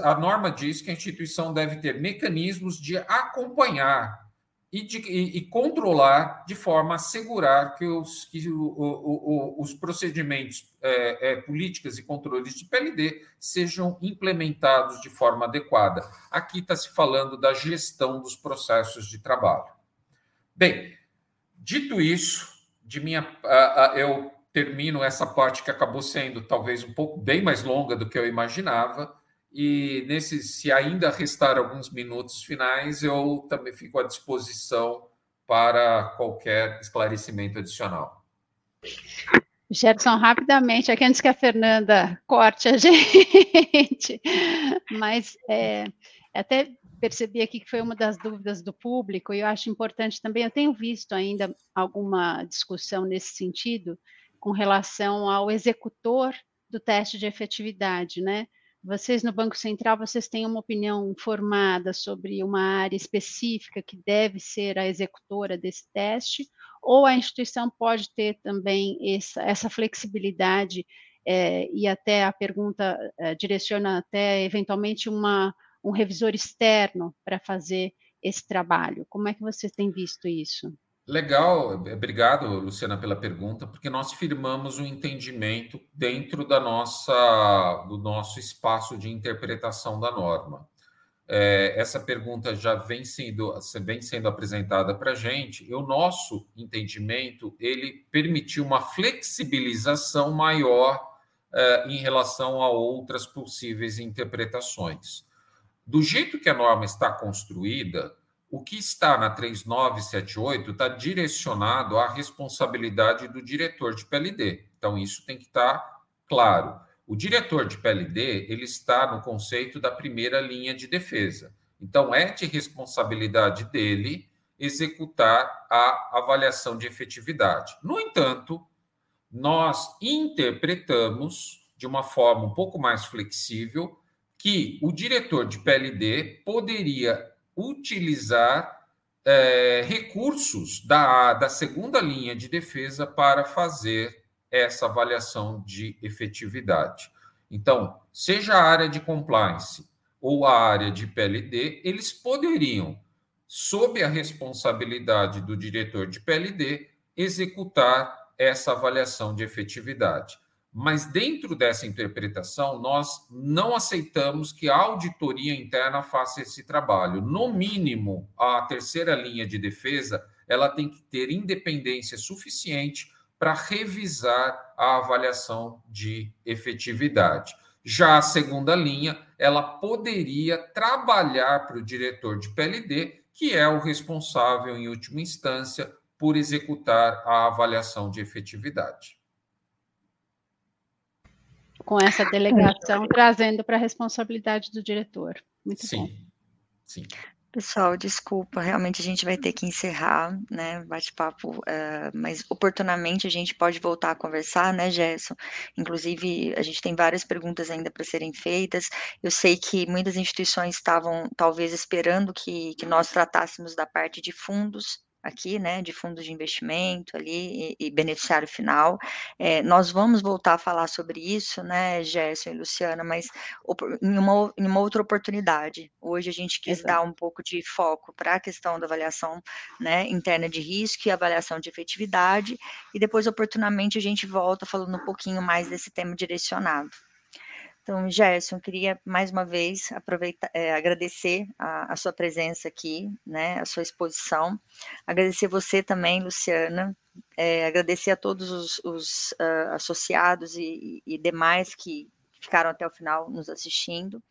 a norma diz que a instituição deve ter mecanismos de acompanhar e, de, e, e controlar de forma a assegurar que os, que o, o, o, os procedimentos, é, é, políticas e controles de PLD sejam implementados de forma adequada. Aqui está se falando da gestão dos processos de trabalho. Bem, dito isso, de minha, eu termino essa parte que acabou sendo talvez um pouco bem mais longa do que eu imaginava. E nesse, se ainda restar alguns minutos finais, eu também fico à disposição para qualquer esclarecimento adicional. Gerson, rapidamente, aqui antes que a Fernanda corte a gente, mas é, até percebi aqui que foi uma das dúvidas do público, e eu acho importante também, eu tenho visto ainda alguma discussão nesse sentido, com relação ao executor do teste de efetividade, né? Vocês no Banco Central, vocês têm uma opinião formada sobre uma área específica que deve ser a executora desse teste, ou a instituição pode ter também essa, essa flexibilidade é, e até a pergunta é, direciona até eventualmente uma, um revisor externo para fazer esse trabalho. Como é que você tem visto isso? Legal, obrigado, Luciana, pela pergunta, porque nós firmamos um entendimento dentro da nossa, do nosso espaço de interpretação da norma. É, essa pergunta já vem sendo, vem sendo apresentada para a gente, e o nosso entendimento ele permitiu uma flexibilização maior é, em relação a outras possíveis interpretações. Do jeito que a norma está construída, o que está na 3978 está direcionado à responsabilidade do diretor de PLD. Então, isso tem que estar claro. O diretor de PLD ele está no conceito da primeira linha de defesa. Então, é de responsabilidade dele executar a avaliação de efetividade. No entanto, nós interpretamos de uma forma um pouco mais flexível que o diretor de PLD poderia utilizar é, recursos da, da segunda linha de defesa para fazer essa avaliação de efetividade. Então, seja a área de compliance ou a área de PLD, eles poderiam, sob a responsabilidade do diretor de PLD, executar essa avaliação de efetividade. Mas dentro dessa interpretação, nós não aceitamos que a auditoria interna faça esse trabalho. No mínimo, a terceira linha de defesa, ela tem que ter independência suficiente para revisar a avaliação de efetividade. Já a segunda linha, ela poderia trabalhar para o diretor de PLD, que é o responsável, em última instância, por executar a avaliação de efetividade com essa delegação trazendo para a responsabilidade do diretor. Muito sim, bom. Sim. Pessoal, desculpa, realmente a gente vai ter que encerrar, né, bate-papo, uh, mas oportunamente a gente pode voltar a conversar, né, Gerson? Inclusive, a gente tem várias perguntas ainda para serem feitas. Eu sei que muitas instituições estavam, talvez, esperando que, que nós tratássemos da parte de fundos, aqui, né, de fundos de investimento ali e, e beneficiário final. É, nós vamos voltar a falar sobre isso, né, Gerson e Luciana, mas em uma, em uma outra oportunidade. Hoje a gente quis Exato. dar um pouco de foco para a questão da avaliação né, interna de risco e avaliação de efetividade, e depois, oportunamente, a gente volta falando um pouquinho mais desse tema direcionado. Então, Gerson, queria mais uma vez aproveitar, é, agradecer a, a, sua presença aqui, né, a sua exposição, agradecer você também, Luciana, é, agradecer a todos os, os uh, associados e, e demais que ficaram até o final nos assistindo.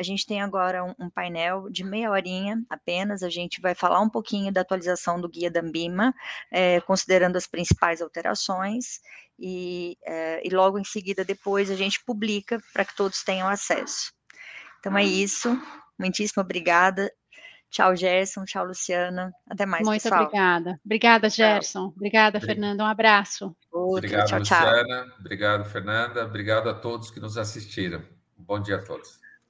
A gente tem agora um, um, painel de meia horinha apenas. A gente vai falar um pouquinho da atualização do guia da Ambima, é, considerando as principais alterações, e, é, e logo em seguida, depois, a gente publica para que todos tenham acesso. Então é isso. Muitíssimo obrigada. Tchau, Gerson. Tchau, Luciana. Até mais, Muito pessoal. obrigada. Obrigada, Gerson. Obrigada, Fernanda. Um abraço. Outro. Obrigado, tchau, Luciana. Tchau. Obrigado, Fernanda. Obrigado a todos que nos assistiram. Bom dia a todos.